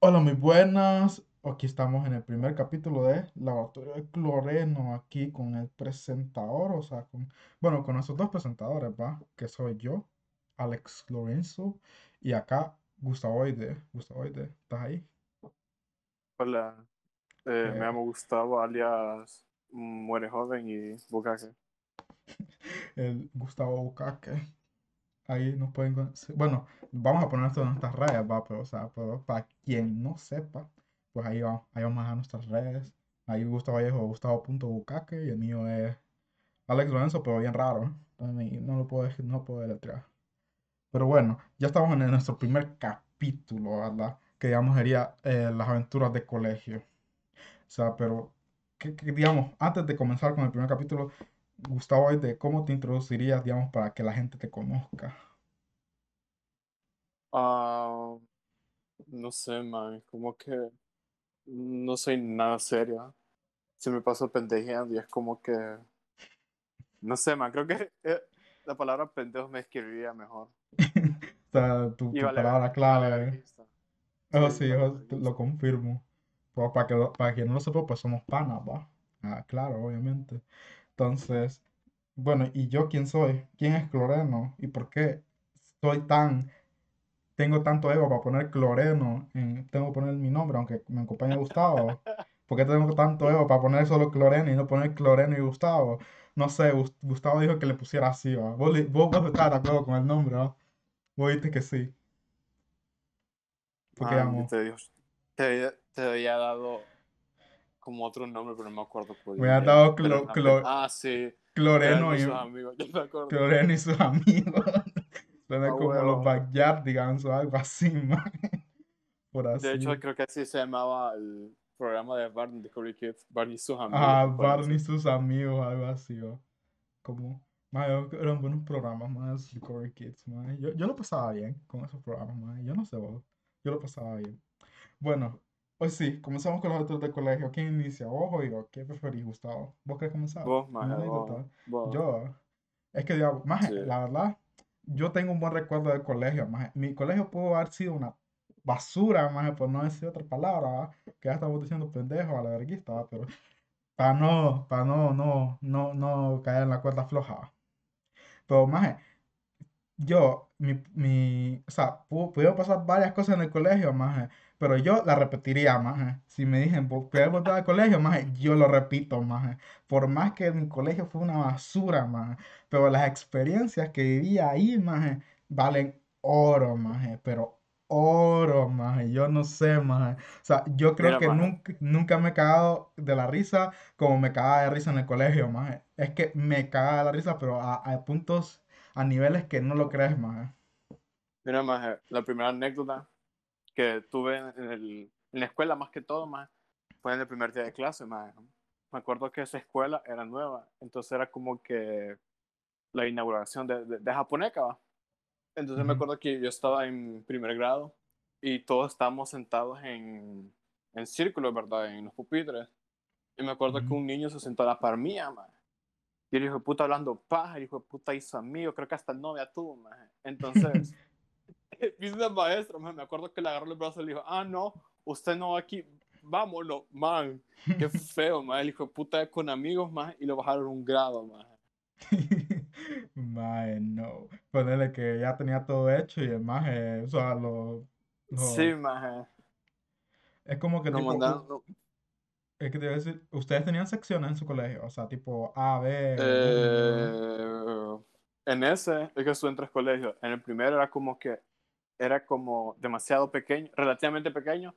Hola, muy buenas. Aquí estamos en el primer capítulo de Laboratorio de Cloreno, aquí con el presentador, o sea, con, bueno, con nuestros dos presentadores, ¿va? Que soy yo, Alex Lorenzo, y acá Gustavo Oide. Gustavo Oide, ¿estás ahí? Hola, eh, me Eh, llamo Gustavo, alias Muere Joven y Bukake. el Gustavo Bucaque. Ahí nos pueden... con- sí, Bueno, vamos a poner esto en nuestras redes, ¿va? Pero, o sea, para quien no sepa, pues ahí, va, ahí vamos a nuestras redes. Ahí Gustavo Vallejo, Gustavo.bucaque, y el mío es Alex Lorenzo, pero bien raro. ¿eh? Entonces, no lo puedo, decir- no puedo deletrear. Pero bueno, ya estamos en nuestro primer capítulo, ¿verdad? Que digamos sería eh, las aventuras de colegio. O sea, pero, ¿qué- qué, digamos, antes de comenzar con el primer capítulo, Gustavo, ¿cómo te introducirías, digamos, para que la gente te conozca? Ah, no sé, man, como que no soy nada serio. Se me pasó pendejeando y es como que, no sé, man, creo que eh, la palabra pendejo me escribiría mejor. O sea, tu, tu vale, palabra vale clave. Sí, sí, vale eso te- lo confirmo. Pues para que, para quien no lo sepa, pues somos panas, ¿va? Ah, claro, obviamente. Entonces, bueno, ¿y yo quién soy? ¿Quién es Cloreno? ¿Y por qué soy tan, tengo tanto ego para poner Cloreno? en- tengo que poner mi nombre, aunque me acompañe Gustavo. ¿Por qué tengo tanto ego para poner solo Cloreno y no poner Cloreno y Gustavo? No sé, Gus- Gustavo dijo que le pusiera así, ¿va? Vos, vos, vos estabas de acuerdo con el nombre, ¿va? Vos dijiste que sí. Porque digamos, te digo, te, te había dado como otro nombre, pero no me acuerdo cuál me ha era. dado Ah, sí, Cloreno Cloreno y y, sus amigos. Cloreno y sus amigos. Ah, Suena como los huevo. Backyardigans o algo así, man. Por De hecho, así. creo que así se llamaba el programa de Barney de Cory Kids. Barney y sus amigos, Ah, Barney y sus amigos, algo así, ¿o? Como, man, eran buenos programas, más Cory Kids, man. Yo, yo lo pasaba bien con esos programas, man. Yo no sé vos. Yo lo pasaba bien. Bueno, hoy sí, comenzamos con los otros del colegio. ¿Quién inicia? ¿Vos o yo? ¿Qué preferís, Gustavo? ¿Vos querés comenzar? Vos, maje, vos, vos. Yo, es que, digamos, maje, Sí. la verdad, yo tengo un buen recuerdo del colegio, maje. Mi colegio pudo haber sido una basura, maje, por no decir otra palabra, ¿va? Que ya estamos diciendo pendejo a la verguista, ¿va? Pero para no, para no, no, no, no caer en la cuerda floja. ¿va? Pero, maje, yo, mi, mi, o sea, pu- pudieron pasar varias cosas en el colegio, maje, pero yo la repetiría, maje. Si me dicen, "Vo- ¿quieres volver al colegio, maje? Yo lo repito, maje. Por más que mi colegio fue una basura, maje, pero las experiencias que viví ahí, maje, valen oro, maje, pero oro, maje. Yo no sé, maje. O sea, yo creo Mira, que maje. nunca, nunca me he cagado de la risa como me cagaba de risa en el colegio, maje. Es que me cagaba de la risa, pero a, a puntos a niveles que no lo crees, maje. Mira, maje, la primera anécdota que tuve en, el, en la escuela, más que todo, maje, fue en el primer día de clase, maje. Me acuerdo que esa escuela era nueva, entonces era como que la inauguración de, de, de Japoneca, ¿va? Entonces me acuerdo que yo estaba en primer grado y todos estábamos sentados en, en círculo, ¿verdad? En los pupitres. Y me acuerdo que Ujú. un niño se sentó a la par mía, man. Y el hijo de puta hablando paja, el hijo de puta hizo amigo, creo que hasta novia tuvo, man. Entonces, vino una maestra, man. Me acuerdo que le agarró el brazo y le dijo, ah, no, usted no va aquí, vámonos, man. Qué feo, man. El hijo de puta con amigos, man, y lo bajaron un grado, man. Mae, no. Ponerle que ya tenía todo hecho y el maje, o sea, lo, Sí, lo- man. es como que tipo, mandaron, no, es que te iba a decir, ustedes tenían secciones en su colegio, o sea, tipo A, B, Eh, en ese, es que estuve en tres colegios. En el primero era como que era como demasiado pequeño, relativamente pequeño,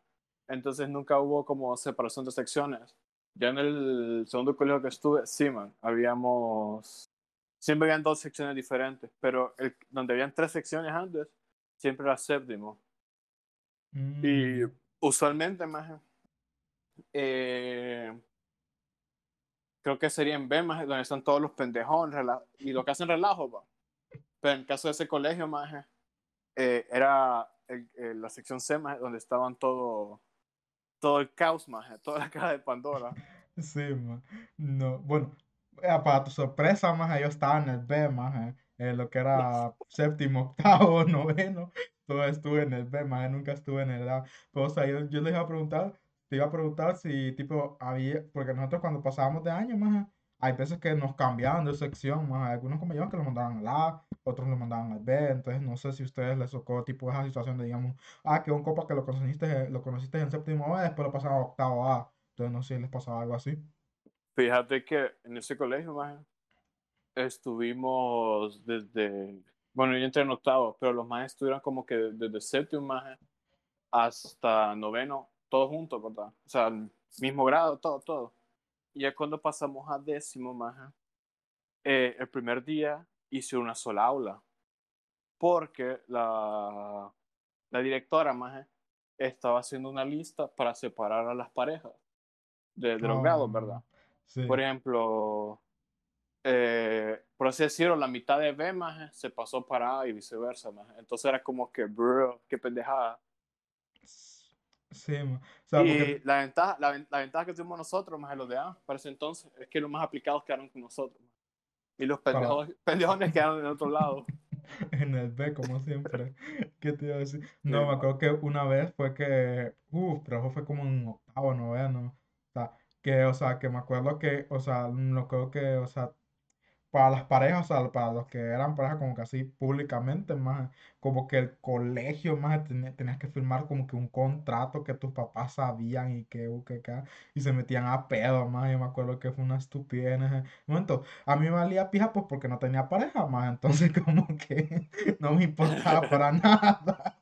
entonces nunca hubo como separación de secciones. Ya en el segundo colegio que estuve, sí, man, habíamos, siempre habían dos secciones diferentes, pero el, donde habían tres secciones antes, siempre era séptimo. Y Mm, usualmente, más, eh, creo que sería en B, más, donde están todos los pendejones y lo que hacen relajo, va. Pero en el caso de ese colegio, más, eh, era el- el- la sección C, más, donde estaban todo, todo el caos, más, toda la caja de Pandora. sí. No, bueno, eh, para tu sorpresa, maje, yo estaba en el B, maje, en lo que era séptimo, octavo, noveno, todo estuve en el B, más nunca estuve en el A. Pero, o sea, yo, yo les iba a preguntar, te iba a preguntar si, tipo, había, porque nosotros cuando pasábamos de año, más, hay veces que nos cambiaban de sección, más, hay algunos compañeros que los mandaban al A, otros los mandaban al B, entonces no sé si a ustedes les tocó, tipo, esa situación de, digamos, ah, que un copa que lo conociste, lo conociste en séptimo B, después lo pasaban a octavo A, entonces no sé si les pasaba algo así. Fíjate que en ese colegio, más estuvimos desde, bueno, yo entré en octavo, pero los más estuvieron como que desde séptimo más hasta noveno, todos juntos, ¿verdad? O sea, mismo grado, todo, todo. Y ya cuando pasamos a décimo más, eh, el primer día hice una sola aula, porque la, la directora más estaba haciendo una lista para separar a las parejas de, de los grados, ¿verdad? Ah, sí. Por ejemplo, eh, por así decirlo, la mitad de B más se pasó para A y viceversa. Más. Entonces era como que, bro, qué pendejada. Sí. O sea, y porque, la ventaja, la, la ventaja que tuvimos nosotros, más los de A, para ese entonces, es que los más aplicados quedaron con nosotros. Y los pendejos, pendejones quedaron en otro lado. en el B, como siempre. ¿Qué te iba a decir? Sí, No, me acuerdo que una vez fue que, uff, pero eso fue como en octavo, noveno. O sea, que, o sea, que me acuerdo que, o sea, lo creo que, o sea, para las parejas, o sea, para los que eran parejas como que así públicamente, más como que el colegio, más ten- tenías que firmar como que un contrato que tus papás sabían y que, que, que, y se metían a pedo, más, yo me acuerdo que fue una estupidez en ese momento. A mí me valía pija pues porque no tenía pareja, más, entonces como que no me importaba para nada,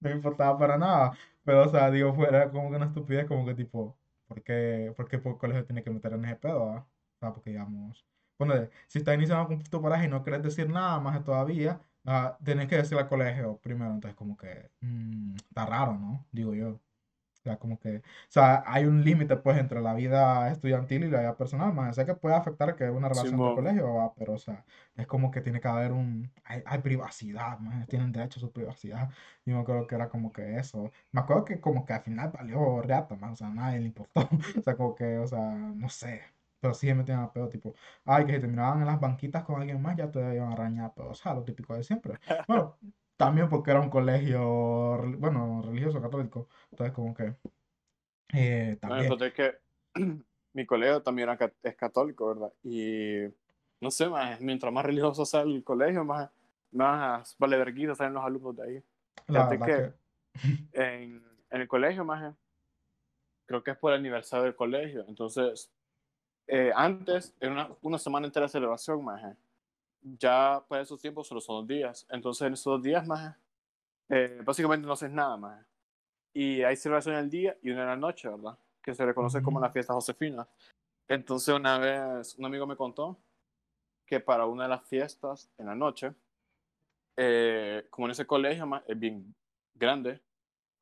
no me importaba para nada, pero o sea, digo, fuera como que una estupidez, como que tipo, ¿por qué, por qué el colegio tiene que meter en ese pedo, ah? O sea, porque digamos... Bueno, si estás iniciando con tu pareja y no quieres decir nada más todavía, ah, tenés que decir al colegio primero. Entonces, como que mm, está raro, ¿no? Digo yo. O sea, como que, o sea, hay un límite pues entre la vida estudiantil y la vida personal, más. Sé que puede afectar que una relación de Simón, colegio, ¿va? Pero, o sea, es como que tiene que haber un, hay, hay privacidad, más. Tienen derecho a su privacidad. Y me acuerdo que era como que eso. Me acuerdo que como que al final valió reata, más. O sea, a nadie le importó. O sea, como que, o sea, no sé. Pero sí me metían a pedo, tipo, ay, que si terminaban en las banquitas con alguien más, ya te iban a arañar, pero, o sea, lo típico de siempre. Bueno, también porque era un colegio, bueno, religioso católico. Entonces, como que eh, no, también, entonces que mi colegio también era, es católico, ¿verdad? Y no sé, más, mientras más religioso sea el colegio, más, más vale vergüenza salen los alumnos de ahí. la verdad que que, en, en el colegio, más, creo que es por el aniversario del colegio. Entonces, eh, antes era una, una semana entera de celebración, más. Ya para esos tiempos solo son dos días. Entonces, en esos dos días, más, eh, básicamente no haces nada, más. Y hay celebración en el día y una en la noche, ¿verdad? Que se le conoce como ujú, la fiesta Josefina. Entonces, una vez un amigo me contó que para una de las fiestas en la noche, eh, como en ese colegio más, es bien grande,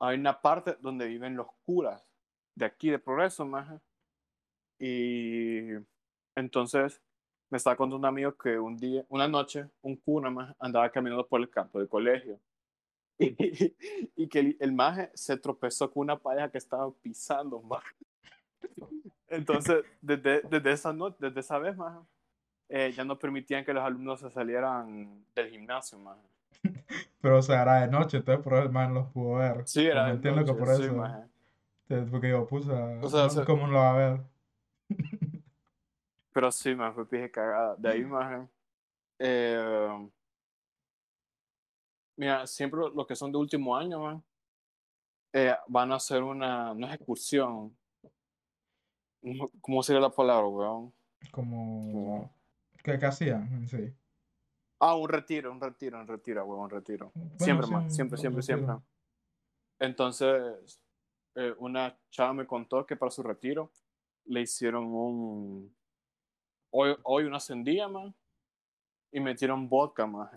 hay una parte donde viven los curas de aquí de Progreso, más. Y entonces me estaba contando un amigo que un día, una noche, un cura más andaba caminando por el campo del colegio. Y, y que el, el maje se tropezó con una pareja que estaba pisando, más. Entonces, desde, desde esa noche, desde esa vez, más, eh, ya no permitían que los alumnos se salieran del gimnasio, más. pero, o sea, era de noche, entonces por eso el man los pudo ver. Sí, era de entiendo que noche, por sí, eso, eh, porque yo puse, O sea, o no, sea, ¿cómo lo va a ver? Pero sí, más fue pije cagada. De ahí, más, eh, mira, siempre los que son de último año, man, eh, van a hacer una, no es excursión, ¿cómo sería la palabra, weón? Como- ¿qué, qué hacían sí? Ah, un retiro, un retiro, un retiro, weón, un retiro. Bueno, Siempre, sí, siempre, siempre, siempre. Entonces, eh, una chava me contó que para su retiro le hicieron un, hoy, hoy una sandía, man, y metieron vodka, man,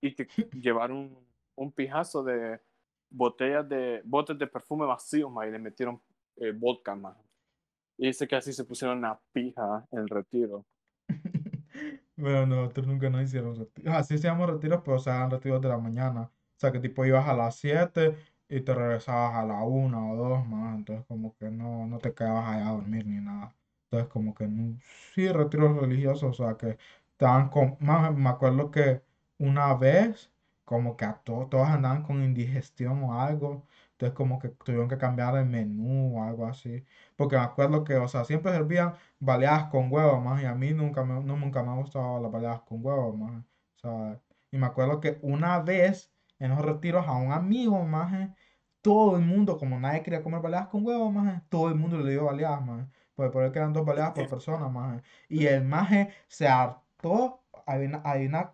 y que llevaron un, pijazo de botellas de, botes de perfume vacíos, man, y le metieron eh, vodka, man. Y dice que así se pusieron una pija en el retiro. Bueno, nosotros nunca nos hicieron retiros. Ah, sí hacíamos retiros, pero se eran retiros de la mañana. O sea, que tipo ibas a las 7 y te regresabas a la una o 2 más. Entonces, como que no, no te quedabas allá a dormir ni nada. Entonces, como que sí, retiros religiosos. O sea, que estaban con. Más, me acuerdo que una vez como que a todos, todos andaban con indigestión o algo. Entonces como que tuvieron que cambiar el menú o algo así. Porque me acuerdo que, o sea, siempre servían baleadas con huevo, más. Y a mí nunca me, no, nunca me ha gustado las baleadas con huevo, más. O sea, y me acuerdo que una vez en los retiros a un amigo, más, todo el mundo, como nadie quería comer baleadas con huevo, más, todo el mundo le dio baleadas, más. Pues por eso quedan dos baleadas por persona, más. Y el maje se hartó, adivina, adivina,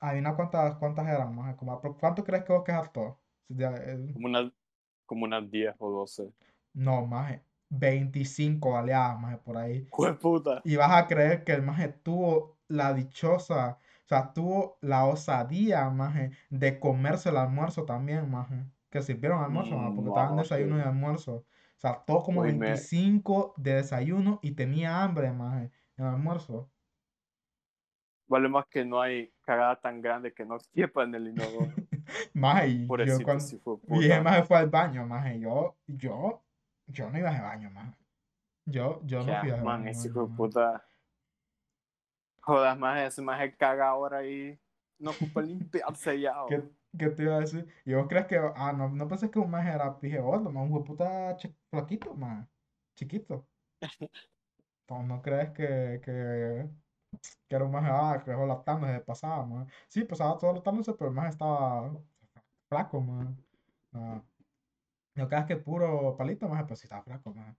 adivina cuántas, cuántas eran, maje. Como, ¿Cuánto crees que vos que hartó? Eh, Como unas como unas 10 o 12. No, maje. 25 baleadas, maje, por ahí. ¡Jue puta! Y vas a creer que el maje tuvo la dichosa, o sea, tuvo la osadía, maje, de comerse el almuerzo también, maje. Que sirvieron almuerzo, maje, porque estaban No, desayuno y almuerzo. O sea, todo como Uy, me- 25 de desayuno y tenía hambre, maje, en el almuerzo. Vale más que no hay cagada tan grande que no quepa en el inodoro. Maje, y yo cuando... sí fue puta. maje fue al baño, maje. Yo, yo, yo no iba al baño, maje. Yo, yo no fui al man, baño, ese maje, hijo de puta. Jodas, más ese más caga ahora y no ocupa limpiarse ya. ¿Qué, qué te iba a decir? ¿Y vos crees que, ah, no, no pensé que un maje era pije gordo, más un chi- flaquito, más chiquito? ¿No, no crees que, que, que era un maje, ah, que dejó lactándose de pasada, más? Sí, pasaba todo lactándose, pero el maje estaba flaco, más. Ah, no creas que puro palito, más, pues sí estaba flaco, más.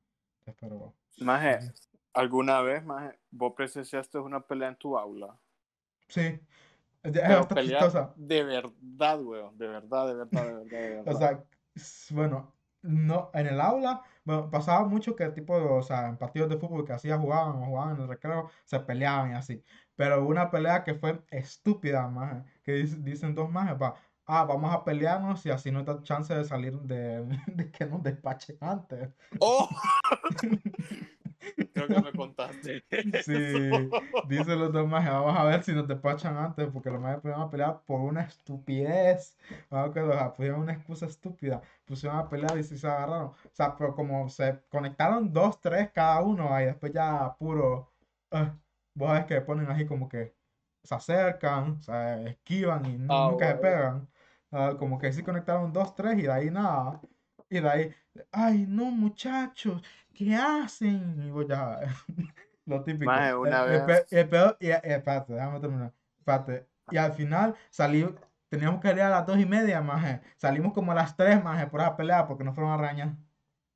Pero, Maje, ¿alguna vez, maje, vos presenciaste una pelea en tu aula? sí, es Pero bastante pelea chistosa. de verdad, weón. De verdad, de verdad, de verdad, de verdad. O sea, bueno, no, en el aula, bueno, pasaba mucho que tipo, o sea, en partidos de fútbol que hacía jugaban o jugaban en el recreo, se peleaban y así. Pero una pelea que fue estúpida, más, que dic- dicen dos más, va, ah, vamos a pelearnos y así no da chance de salir de, de que nos despachen antes. ¡Oh! Creo que me contaste. Sí, dicen los dos más, vamos a ver si nos despachan antes, porque los más pusieron a pelear por una estupidez. Vamos que los pusieron una excusa estúpida, pusieron a pelear y sí se agarraron. O sea, pero como se conectaron dos, tres cada uno, ahí después ya puro, ah, vos sabes que ponen así como que se acercan, se esquivan y Ah, nunca se pegan. Ah, como que sí conectaron dos, tres y de ahí nada. Y de ahí, ay, no, muchachos, ¿qué hacen? Y vos ya, lo típico. Maje, una El- vez- el peor- y, y espérate, déjame terminar. Espérate. Y al final salí, teníamos que ir a las dos y media, maje. Salimos como a las tres, maje, por esa pelea porque nos fueron a rañar.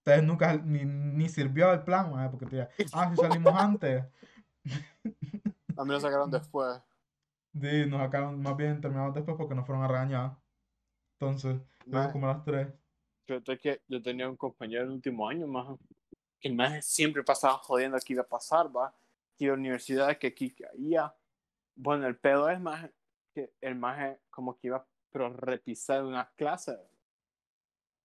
Entonces nunca ni, ni sirvió el plan, maje, porque te ah, si salimos antes. A mí lo sacaron después. Sí, nos sacaron, más bien terminamos después porque nos fueron a regañar. Entonces, Maje, como a las tres. Fíjate que yo tenía un compañero el último año, más que el maje siempre pasaba jodiendo que iba a pasar, va. Que a la universidad, que aquí caía. Bueno, el pedo es más que el maje como que iba pero repisar una clase.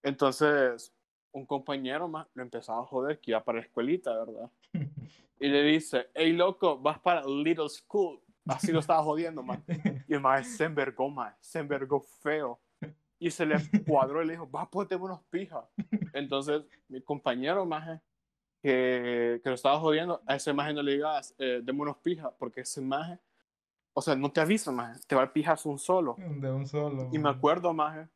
Entonces, un compañero más lo empezaba a joder que iba para la escuelita, ¿verdad? Y le dice, hey loco, vas para Little School. Así lo estaba jodiendo, man. Y el maje se envergó, man. Se envergó feo. Y se le cuadró y le dijo, va, ponte unos pijas. Entonces, mi compañero, maje, que, que lo estaba jodiendo, a ese maje no le digas, eh, deme unos pijas, porque ese maje, o sea, no te avisa, maje, te va a pijas un solo. De un solo. Y me maje. acuerdo, maje,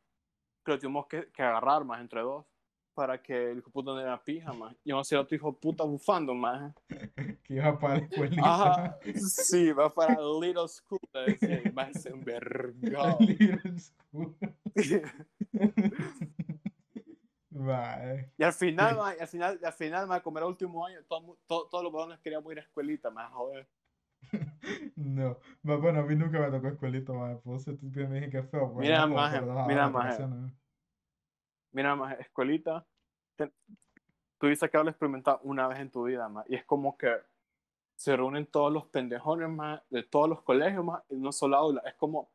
que lo tuvimos que, que agarrar, más entre dos, para que el hijo puta no era pija, maje. Y vamos a ser otro hijo de puta bufando, maje. Que iba para la escuelita. Ajá, sí, va para Little School, el maje se envergó. Little school. Y al final, maje, al final, al final, maje, como era último año, todo todo- todos los varones queríamos ir a escuelita, joder. No, Ma- bueno, a mí nunca me tocó escuelito, maje, por eso me dije que feo. Mira, las mira, vacaciones. Mira, más escuelita, te- tuviste que haberlo experimentado una vez en tu vida, más. Y es como que se reúnen todos los pendejones, más, de todos los colegios, más, en una sola aula. Es como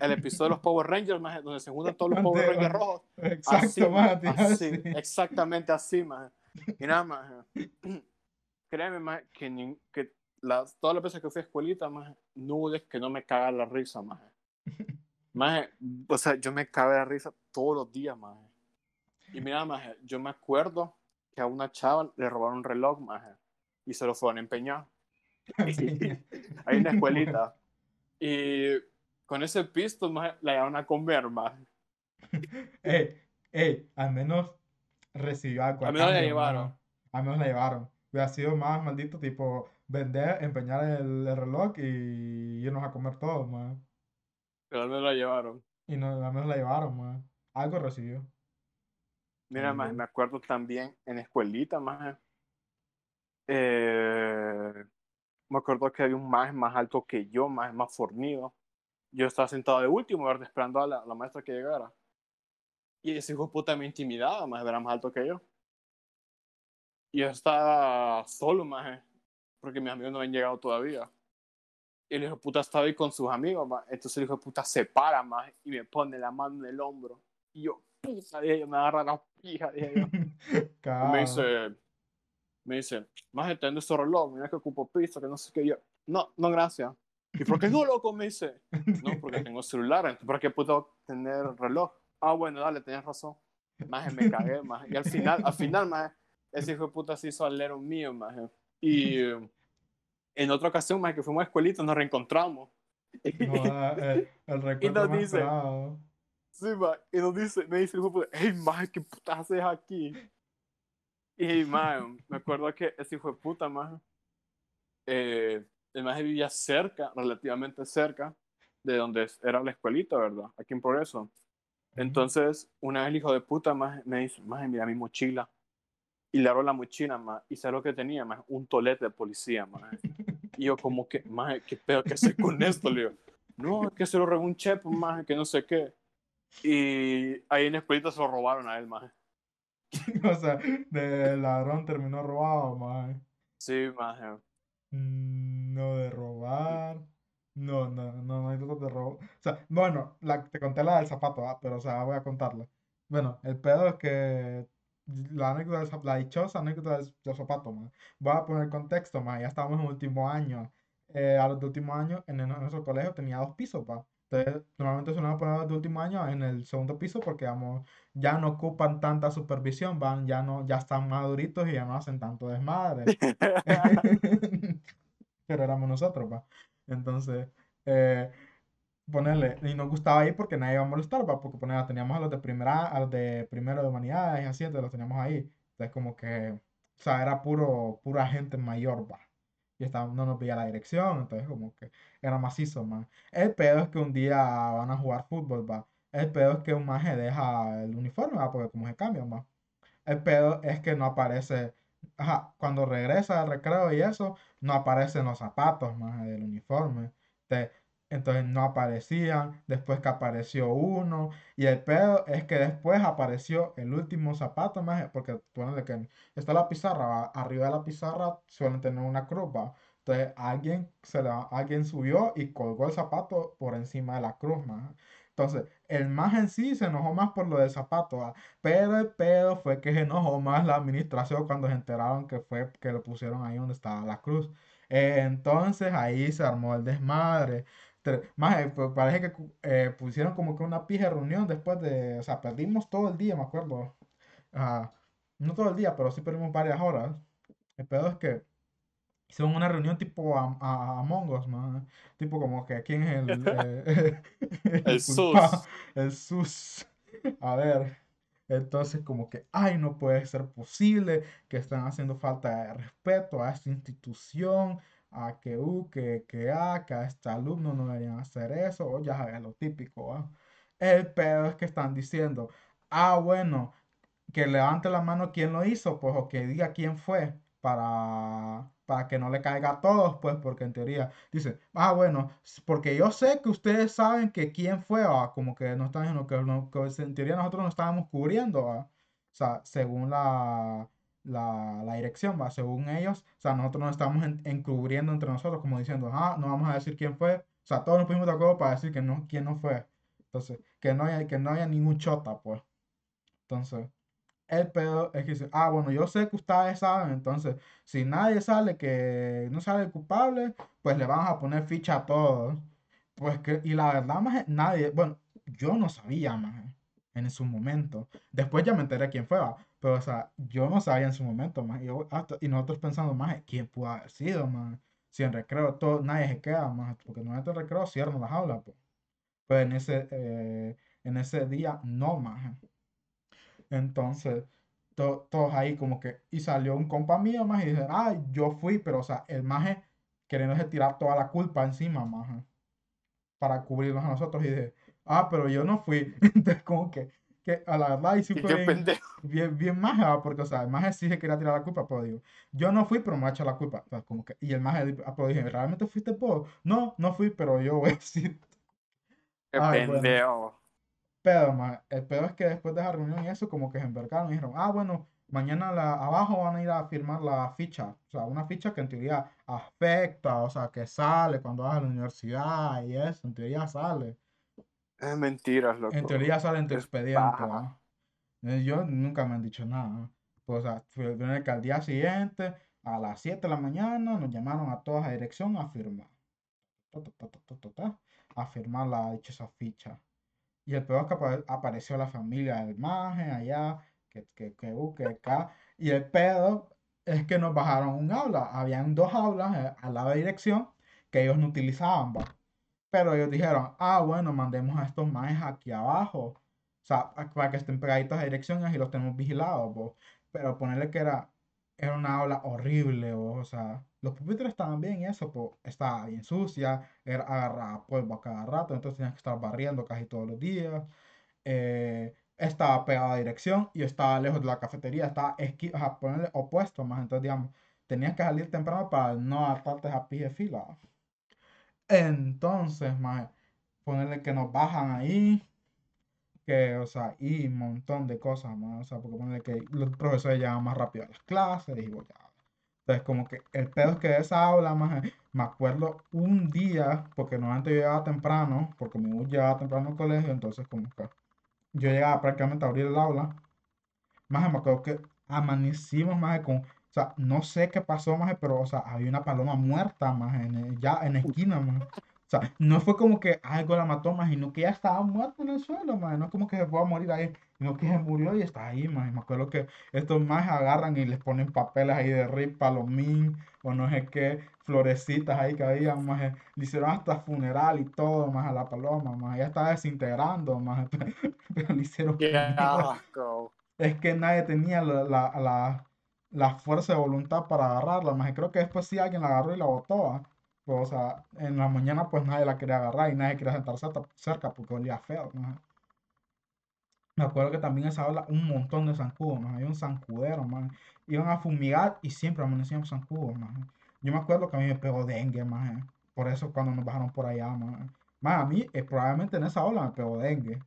el episodio de los Power Rangers, más, donde se juntan todos los Power Rangers rojos. Exacto, Así, maje, así, decir. exactamente así, más. Y nada más. Créeme, más, que, ni- que las, todas las veces que fui a escuelita, más, no vez que no me caga la risa, más. Más, o sea, yo me cago la risa todos los días, más. Y mira, más, yo me acuerdo que a una chava le robaron un reloj, más, y se lo fueron a empeñar ahí en la escuelita. Y con ese pisto, más la iban a comer, más. ey, ey, al menos recibió algo. Al menos la llevaron. Al menos la llevaron. Hubiera sido más maldito, tipo, vender, empeñar el, el reloj y irnos a comer todo, más. Pero al menos la llevaron. Y no, al menos la llevaron, más. Algo recibió. Mira, más, me acuerdo también en escuelita, más. Eh, me acuerdo que había un más más alto que yo, más, más fornido. Yo estaba sentado de último, ¿verdad? esperando a la, la, maestra que llegara. Y ese hijo de puta me intimidaba, más era más alto que yo. Y yo estaba solo, más, porque mis amigos no habían llegado todavía. Y el hijo de puta estaba ahí con sus amigos, más. Entonces el hijo de puta se para, más, y me pone la mano en el hombro. Y yo, puta, dije yo, me agarra la pija, dije yo. me dice, me dice, más entiendo este reloj, mira que ocupo pista, que no sé qué yo. No, no, gracias. ¿Y por qué no, loco? Me dice, no, porque tengo celular, ¿para qué puedo tener reloj? Ah, bueno, dale, tenías razón. Más me cagué, más. Y al final, al final, más, ese hijo de puta se hizo alero mío, más. Y en otra ocasión, más que fuimos a escuelita, nos reencontramos. No, el, el recuerdo y nos dice, esperado. sí, más, y nos dice, me dice el hijo de puta, hey, más, ¿qué puta haces aquí? Y, más, me acuerdo que ese hijo de puta, más, eh, el más vivía cerca, relativamente cerca, de donde era la escuelita, ¿verdad? Aquí en Progreso. Entonces, una vez el hijo de puta más me dice, más mira mi mochila. Y le abro la mochila, más, y sabe lo que tenía, más, un tolete de policía, más. Y yo como que, más, ¿qué pedo que hacer con esto? Le digo, no, es que se lo robó un chep, más, que no sé qué. Y ahí en la escuelita se lo robaron a él, más. o sea, de ladrón terminó robado, más. Sí, más. Mm, No de robar. No, no, no, no hay tanto de robo. O sea, bueno, la, te conté la del zapato, ah, pero o sea, voy a contarla. Bueno, el pedo es que la anécdota del la dichosa anécdota del, zapato, man. Voy a poner contexto, man. Ya estamos en último año. Eh, a los de último año, en, en nuestro colegio tenía dos pisos, pa. Entonces, normalmente suelen poner a los de último año en el segundo piso porque, vamos, ya no ocupan tanta supervisión, van, ya no, ya están maduritos y ya no hacen tanto desmadre. Pero éramos nosotros, va. Entonces, eh, ponerle, y nos gustaba ir porque nadie iba a molestar, va, porque ponerle, teníamos a los de primera, a los de primero de humanidades y así, entonces los teníamos ahí. Entonces, como que, o sea, era puro, pura gente mayor, va. Y estaba, no nos veía la dirección, entonces como que era macizo, man. El pedo es que un día van a jugar fútbol, va. El pedo es que un maje deja el uniforme, va, porque como se cambia, va. El pedo es que no aparece, ajá, cuando regresa al recreo y eso, no aparecen los zapatos más del uniforme. Te- entonces no aparecían, después que apareció uno, y el pedo es que después apareció el último zapato más, porque ponele que está la pizarra, arriba de la pizarra suelen tener una cruz. Entonces alguien, se la, alguien subió y colgó el zapato por encima de la cruz, más. Entonces, el más en sí se enojó más por lo del zapato. Pero el pedo fue que se enojó más la administración cuando se enteraron que fue que lo pusieron ahí donde estaba la cruz. Entonces ahí se armó el desmadre. Más, eh, pues, parece que eh, pusieron como que una pija de reunión después de, o sea, perdimos todo el día, me acuerdo. Ah, no todo el día, pero sí perdimos varias horas. El pedo es que hicieron una reunión tipo a, a, Among Us, man. Tipo como que quién es el, eh, el El sus. el sus. A ver, entonces como que, ay, no puede ser posible que están haciendo falta de respeto a esta institución, a que U, que, que A, que a este alumno no deberían hacer eso, o ya sabes, lo típico, ¿va? El pedo es que están diciendo, ah, bueno, que levante la mano quién lo hizo, pues, o que diga quién fue, para, para que no le caiga a todos, pues, porque en teoría dice, ah, bueno, porque yo sé que ustedes saben que quién fue, ah, como que no están diciendo que, no- que en teoría nosotros no estábamos cubriendo, ah. O sea, según la, la, la dirección, va, según ellos, o sea, nosotros nos estamos en- encubriendo entre nosotros, como diciendo, ah, no vamos a decir quién fue, o sea, todos nos pusimos de acuerdo para decir que no, quién no fue. Entonces, que no haya, que no haya ningún chota, pues. Entonces, el pedo es que dice, ah, bueno, yo sé que ustedes saben, entonces, si nadie sale que no sale culpable, pues le vamos a poner ficha a todos. Pues que, y la verdad, más nadie, bueno, yo no sabía, más en su momento. Después ya me enteré quién fue, va, pero, o sea, yo no sabía en su momento, más. Yo hasta- y nosotros pensando, más, ¿quién pudo haber sido, más? Si en recreo todo, nadie se queda, más, porque normalmente en recreo cierran las aulas, pues. Pues en ese, eh, en ese día no, maje. Entonces, to- todos ahí como que, y salió un compa mío, más y dice, ah, yo fui, pero o sea, el maje queriéndose tirar toda la culpa encima, maje, para cubrirnos a nosotros y dije, ah, pero yo no fui. Entonces, como que, que a la verdad, y qué bien, pendejo. bien, bien maje, ¿va? porque, o sea, el maje sí se quería tirar la culpa, pero digo, yo no fui, pero me ha hecho la culpa. Entonces, como que, y el maje, pero dije, ¿realmente fuiste vos? No, no fui, pero yo voy a decir, Qué ay, bueno. pendejo. Pero, el peor es que después de esa reunión y eso, como que se envergaron y dijeron, ah, bueno, mañana la, abajo van a ir a firmar la ficha. O sea, una ficha que en teoría afecta, o sea, que sale cuando vas a la universidad y eso, en teoría sale. Es mentiras, En loco. teoría sale en tu Es expediente. Eh, Yo nunca me han dicho nada. Pues, fue que al día siguiente, a las 7 de la mañana, nos llamaron a todas a dirección a firmar. Ta, A firmar la dichosa ficha. Y el peor es que apa- apareció la familia del maje allá, que, que, que, uh, que acá. Y el pedo es que nos bajaron un aula. Habían dos aulas eh, a la dirección que ellos no utilizaban, va. Pero ellos dijeron, ah, bueno, mandemos a estos majes aquí abajo. O sea, pa- para que estén pegaditos a direcciones y los tenemos vigilados, vos. Pero ponerle que era, era una aula horrible, vos. O sea, los pupitres estaban bien y eso, pues estaba bien sucia, era agarraba polvo a cada rato, entonces tenías que estar barriendo casi todos los días. eh, estaba pegado a dirección y estaba lejos de la cafetería, estaba esqui, o sea, ponerle opuesto más. Entonces, digamos, tenías que salir temprano para no atarte a pie de fila. Entonces, más ponerle que nos bajan ahí, que, o sea, y un montón de cosas más, o sea, porque ponerle que los profesores llegan más rápido a las clases y. Entonces, como que el pedo es que de esa aula, más me acuerdo un día, porque normalmente yo llegaba temprano, porque mi bus llegaba temprano al colegio, entonces como que yo llegaba prácticamente a abrir el aula, más me acuerdo que amanecimos más con, o sea, no sé qué pasó más, pero, o sea, había una paloma muerta más en el- ya en la esquina más. O sea, no fue como que algo la mató más, sino que ya estaba muerta en el suelo más. No es como que se fue a morir ahí, sino que se murió y está ahí más. Me acuerdo que estos más agarran y les ponen papeles ahí de Rip Palomín o no sé qué, florecitas ahí que había más. Le hicieron hasta funeral y todo más a la paloma más. Ya estaba desintegrando más, pero le hicieron asco. Es que nadie tenía la, la, la, la fuerza de voluntad para agarrarla, más creo que después sí alguien la agarró y la botó, ¿va? Pues, o sea, en la mañana pues nadie la quería agarrar y nadie quería sentarse cerca, porque olía feo, ¿no? Me acuerdo que también esa ola, un montón de zancudos, ¿no? Había un zancudero, man. Iban a fumigar y siempre amanecían zancudos, man. Yo me acuerdo que a mí me pegó dengue, man. Por eso cuando nos bajaron por allá, man. Man, a mí eh, probablemente en esa ola me pegó dengue.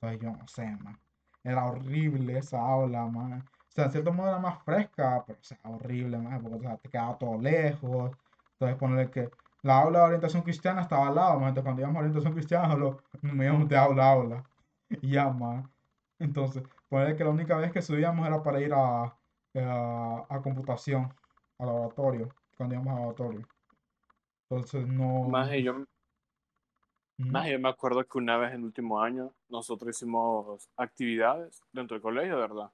Entonces yo no sé, man. Era horrible esa aula, man. O sea, en cierto modo era más fresca, pero o sea, horrible, man, porque o sea, te quedaba todo lejos. Entonces ponerle que la aula de orientación cristiana estaba al lado. Entonces cuando íbamos a orientación cristiana, solo nos íbamos de aula a aula. Y ya, man. Entonces, ponerle que la única vez que subíamos era para ir a, a, a computación, al laboratorio, cuando íbamos al laboratorio. Entonces no... Más yo, más yo me acuerdo que una vez en el último año nosotros hicimos actividades dentro del colegio, ¿verdad?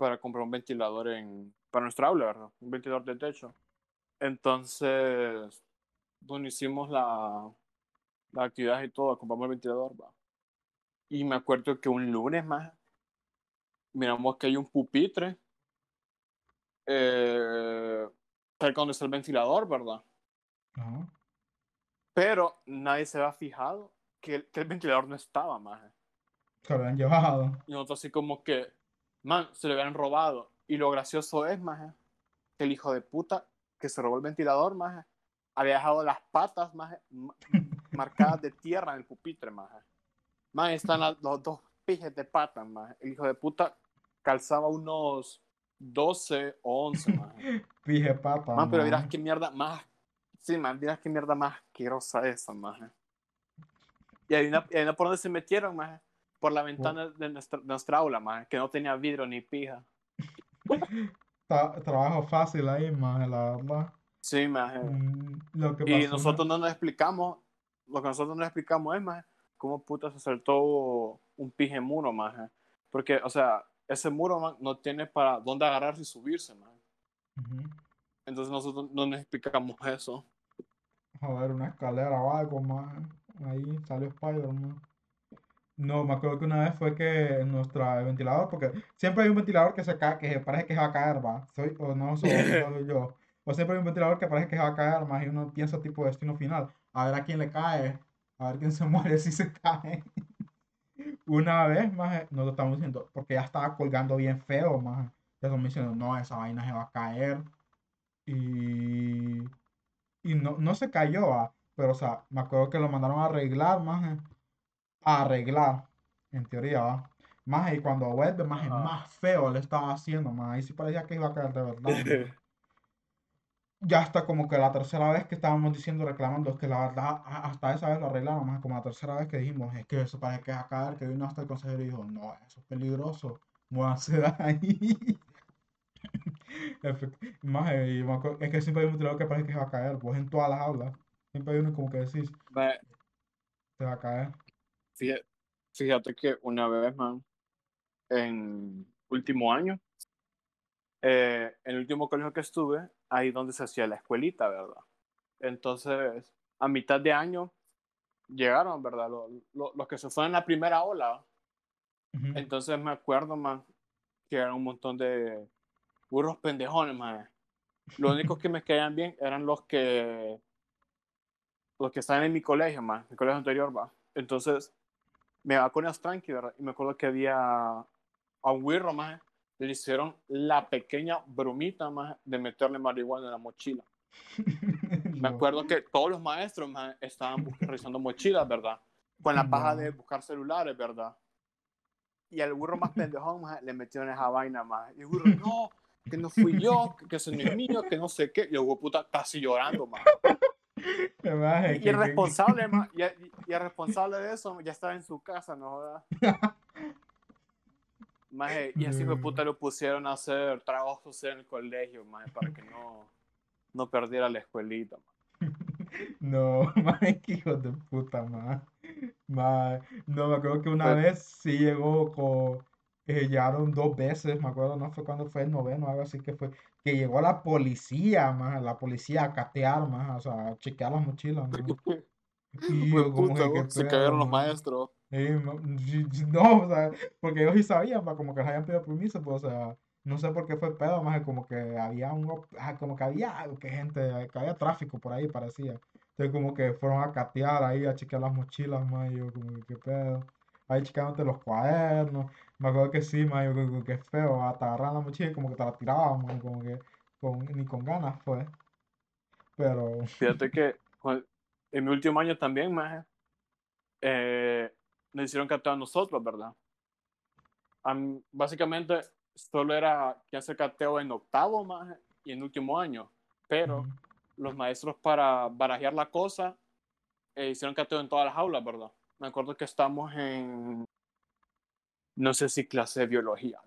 Para comprar un ventilador en, para nuestra aula, ¿verdad? Un ventilador de techo. Entonces, bueno, hicimos la, la actividad y todo, compramos el ventilador, va. Y me acuerdo que un lunes más, miramos que hay un pupitre eh, cerca donde está el ventilador, ¿verdad? Ajá. Pero nadie se había fijado que el, que el ventilador no estaba, más. Se lo habían llevado. Y nosotros así como que, man, se lo habían robado. Y lo gracioso es, más, que el hijo de puta que se robó el ventilador, más, había dejado las patas, más, marcadas de tierra en el pupitre, más. Man, están las- los dos pijes de patas, más. El hijo de puta calzaba unos 12 o 11, más. Pije pata. Man, pero miras qué mierda más. Sí, man, miras qué mierda más asquerosa esa, man. Y hay una, y hay una por donde se metieron, man. Por la ventana de nuestra, de nuestra aula, man. Que no tenía vidrio ni pija. Trabajo fácil ahí, man, la verdad. Sí, man. Mm, Lo que Y nosotros no nos explicamos. Lo que nosotros no nos explicamos es, man, cómo puta se saltó un pije muro, man. Porque, o sea, ese muro, man, no tiene para dónde agarrarse y subirse, man. Ujú. Entonces nosotros no nos explicamos eso. Joder, una escalera o algo, man. Ahí salió Spider-Man. No, me acuerdo que una vez fue que nuestro ventilador, porque siempre hay un ventilador que se cae, que parece que se va a caer, va. Soy, o no soy yo. O siempre hay un ventilador que parece que se va a caer, más y uno piensa tipo destino final. A ver a quién le cae, a ver quién se muere si se cae. Una vez más, nosotros estamos diciendo, porque ya estaba colgando bien feo, más. Ya estamos diciendo, no, esa vaina se va a caer. Y, y no, no se cayó, ¿va? pero o sea, me acuerdo que lo mandaron a arreglar, más a arreglar, en teoría, ¿va? Más y cuando vuelve, más, Ajá. más feo le estaba haciendo, más ahí sí parecía que iba a caer de verdad. Ya hasta como que la tercera vez que estábamos diciendo, reclamando, que la verdad, hasta esa vez lo arreglaron, más como la tercera vez que dijimos, es que eso parece que va a caer, que vino hasta el consejero y dijo, no, eso es peligroso, muévanse de ahí. Me acuerdo- es que siempre hay un ventilador que parece que se va a caer, pues en todas las aulas, siempre hay uno como que decís, Ma, se va a caer. Fíjate, fíjate que una vez, man, en último año, eh, en el último colegio que estuve, ahí donde se hacía la escuelita, ¿verdad? Entonces, a mitad de año llegaron, ¿verdad? Los, los, los que se fueron en la primera ola. Entonces me acuerdo, man, que eran un montón de burros pendejones, man. Los únicos que me caían bien eran los que los que estaban en mi colegio, man, mi colegio anterior, va. Entonces, me va con ellos tranqui, ¿verdad? Y me acuerdo que había a un wirro, más le hicieron la pequeña bromita, más de meterle marihuana en la mochila. Me acuerdo que todos los maestros, más estaban revisando mochilas, ¿verdad? Con la paja de buscar celulares, ¿verdad? Y al burro más pendejón, maje, le metieron esa vaina, más. Y el burro, no, que no fui yo, que, que eso no es mío, que no sé qué. Y el huevo puta casi llorando, más. Y, el responsable, y, y- el responsable de eso ya estaba en su casa, ¿no? jodas? Maje, y así No. puta lo pusieron a hacer trabajos en el colegio, maje, para que no, no perdiera la escuelita. maje. No, maje, que hijo de puta, maje. Maje, No, me acuerdo que una Fue- vez sí llegó con... eh, llegaron dos veces, me acuerdo, no fue cuando fue el noveno, algo así que fue, que llegó la policía, maje, la policía a catear, maje, o sea, a chequear las mochilas. Y yo como puta, que, ¿qué vos, se cayeron los maestros. Eh, no, o sea, porque ellos sí sabían, pa, como que les habían pedido permiso, pues, o sea, no sé por qué fue pedo, más como que había un, ah, como que había que gente, que había tráfico por ahí, parecía. Entonces, como que fueron a catear ahí, a chequear las mochilas, más, yo, como que, qué pedo. Ahí checándote los cuadernos, me acuerdo que sí, más, como que feo, hasta agarraban la mochila y como que te la tiraban, man, como que, con, ni con ganas fue. Pero, Fíjate que en mi último año también, maje, eh, nos hicieron cateo a nosotros, ¿verdad? Am- básicamente, solo era que hacer cateo en octavo, maje, y en último año. Pero los maestros para barajear la cosa eh, hicieron cateo en todas las aulas, ¿verdad? Me acuerdo que estamos en, no sé si clase de biología,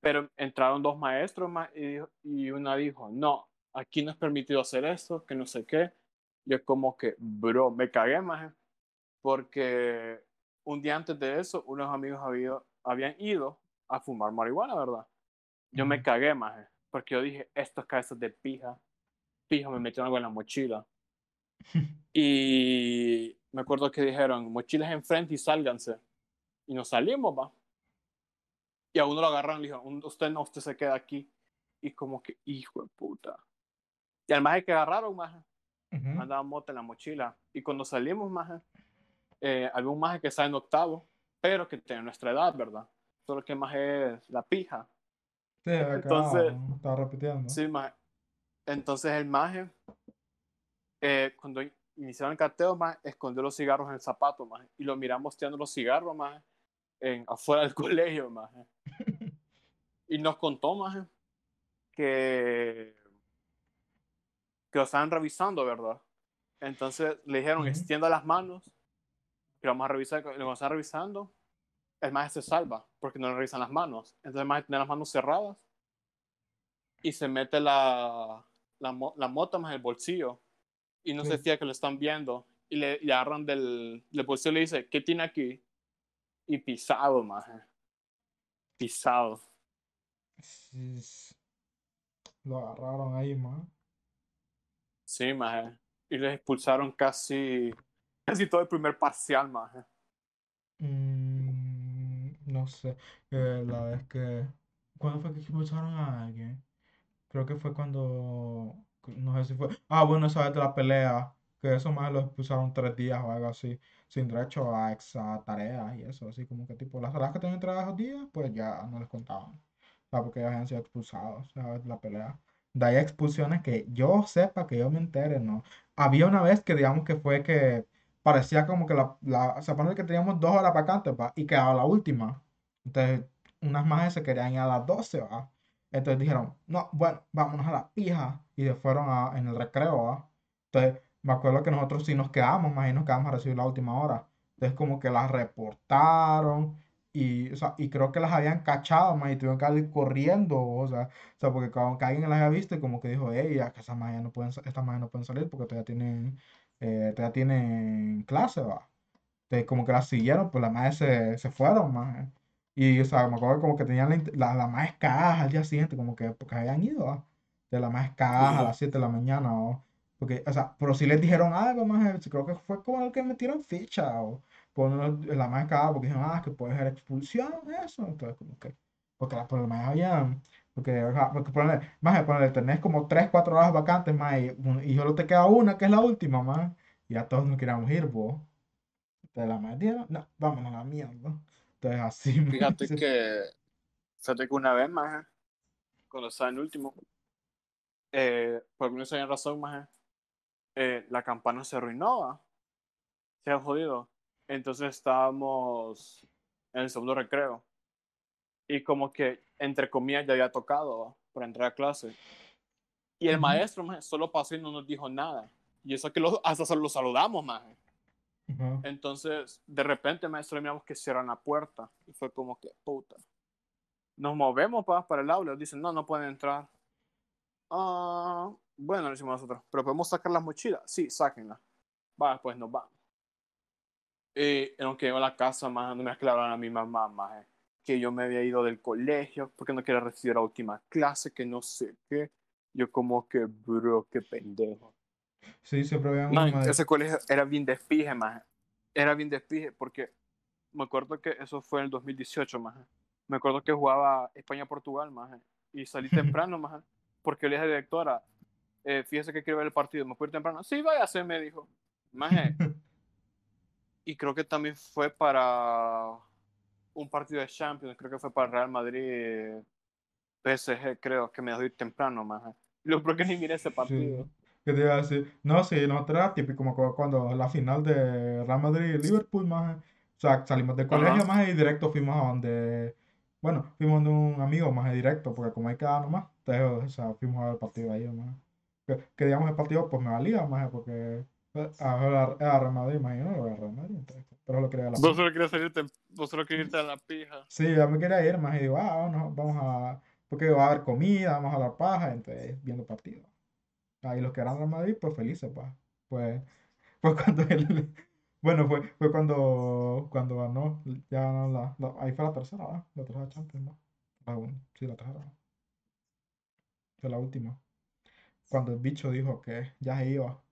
pero entraron dos maestros ma- y, y una dijo, no, aquí no es permitido hacer esto, que no sé qué. Yo como que, bro, me cagué más, porque un día antes de eso, unos amigos había- habían ido a fumar marihuana, ¿verdad? Yo me cagué más, porque yo dije, estos cabezas de pija, pija, me metieron algo en la mochila. Y me acuerdo que dijeron, mochilas enfrente y sálganse. Y nos salimos, va. Y a uno lo agarraron y le dijeron, usted no, usted se queda aquí. Y como que, hijo de puta. Y al maje que agarraron, maje, Ujú. andaba mota en la mochila. Y cuando salimos, maje, eh, había un maje que está en octavo, pero que tiene nuestra edad, ¿verdad? Solo que maje es la pija. Sí, acá, Entonces, estaba repitiendo. Sí, maje. Entonces el maje, eh, cuando iniciaron el cateo, maje, escondió los cigarros en el zapato, maje. Y lo miramos tirando los cigarros, maje, en, afuera del colegio, maje. Y nos contó, maje, que, que lo estaban revisando, ¿verdad? Entonces le dijeron, extienda las manos, que lo vamos a revisar. Lo están revisando, el maje se salva, porque no le revisan las manos. Entonces el maje tiene las manos cerradas y se mete la, la, la mota más en el bolsillo y no Sí. se fía que lo están viendo y le, le agarran del, del bolsillo y le dice, ¿qué tiene aquí? Y pisado, maje. Pisado. Sí, s- Lo agarraron ahí, más. Sí, maje. Y les expulsaron casi casi todo el primer parcial, maje. Mm, no sé. Eh, la vez que. ¿Cuándo fue que expulsaron a alguien? Creo que fue cuando. No sé si fue. Ah, bueno, esa vez de la pelea. Que eso más lo expulsaron tres días o algo así. Sin derecho a exa tareas y eso. Así como que tipo. Las tareas que tenían esos días, pues ya no les contaban. Sea, porque ellos habían sido expulsados. de la pelea. De ahí expulsiones que yo sepa, que yo me entere, ¿no? Había una vez que digamos que fue que parecía como que la, la se que teníamos dos horas vacantes, ¿va? Y quedaba la última. Entonces, unas más se querían ir a las 12, ¿va? Entonces dijeron, no, bueno, vámonos a la pija. Y se fueron a, en el recreo, ¿va? Entonces, me acuerdo que nosotros sí nos quedamos, más nos quedamos a recibir la última hora. Entonces, como que las reportaron y, o sea, y creo que las habían cachado, más y tuvieron que ir corriendo, o sea, o sea, porque que alguien las había visto y como que dijo, ey, ya que esas magia no pueden, estas no pueden salir porque todavía tienen, eh, todavía tienen clase, va. Entonces, como que las siguieron, pues las maestras se, se fueron, más. Y, o sea, me acuerdo como que tenían la, int- la, la más cagadas al día siguiente, como que porque habían ido, ¿va? De la más cagadas a las 7 de la mañana, o porque, o sea, pero si les dijeron algo, más, creo que fue como el que metieron ficha, o por la más cagada, porque dijeron, ah, que puede ser expulsión, eso, entonces, como que, porque las problemas habían, porque, o sea, porque ponerle, más, ponerle, tenés como 3 4 horas vacantes, más, y, solo te queda una, que es la última, más, y ya todos nos queríamos ir, vos. Entonces la madre dijeron, no, vámonos a la mierda. Entonces así me Fíjate dice, que, fíjate que una vez, maje, cuando estaba en último, eh, por alguna extraña razón, maje, eh, la campana se arruinó, ¿va? se ha jodido. Entonces estábamos en el segundo recreo. Y como que, entre comillas, ya había tocado para entrar a clase. Y el maestro, maje, solo pasó y no nos dijo nada. Y eso que lo, hasta solo lo saludamos. Ajá. Entonces, de repente, maestro, miramos que cierran la puerta. Y fue como que, puta. Nos movemos pa, para el aula. Dicen, no, no pueden entrar. Ah, bueno, le decimos nosotros. Pero podemos sacar las mochilas. Sí, sáquenlas. Va, pues nos vamos. Y en lo que llego a la casa, más no me aclararon a mi mamá, maje, que yo me había ido del colegio porque no quería recibir la última clase, que no sé qué. Yo como que, bro, qué pendejo. Sí, siempre había Man, maestro. ese colegio era bien despije, maje. Era bien despije porque me acuerdo que eso fue en el 2018, maje. Me acuerdo que jugaba España-Portugal, maje. Y salí temprano, maje. Porque le dije a la directora, eh, fíjese que quiero ver el partido, ¿me puedo ir temprano? Sí, váyase, me dijo. Maje. Y creo que también fue para un partido de Champions, creo que fue para Real Madrid, PSG, creo, que me dejó ir temprano, maje. Lo peor que ni miré ese Sí. partido. ¿Qué te iba a decir? No, sí, nosotros era típico, acuerdo cuando la final de Real Madrid y Liverpool, más, o sea, salimos del colegio, Ajá. más, y directo fuimos a donde, bueno, fuimos donde un amigo, más, directo, porque como hay cada nomás, entonces, o sea, fuimos a ver el partido ahí, más. Que, que digamos el partido, pues me valía, más, porque eh, a- era Real Madrid, más, yo no era Real Madrid, entonces, pero lo quería la Vos solo querías salirte, vos solo querías irte a la pija. Sí, ya me quería ir, más, y digo, ah, no, vamos a, porque va a haber comida, vamos a dar paja, entonces, viendo el partido. Ahí los que eran Real Madrid, pues felices, pues. Pues, pues cuando él, bueno, fue, fue cuando, cuando ganó, ya ganó la, la- ahí fue la tercera, ¿verdad? La tercera Champions, ¿no? La segunda, sí, la tercera. Fue la última. Cuando el bicho dijo que ya se iba.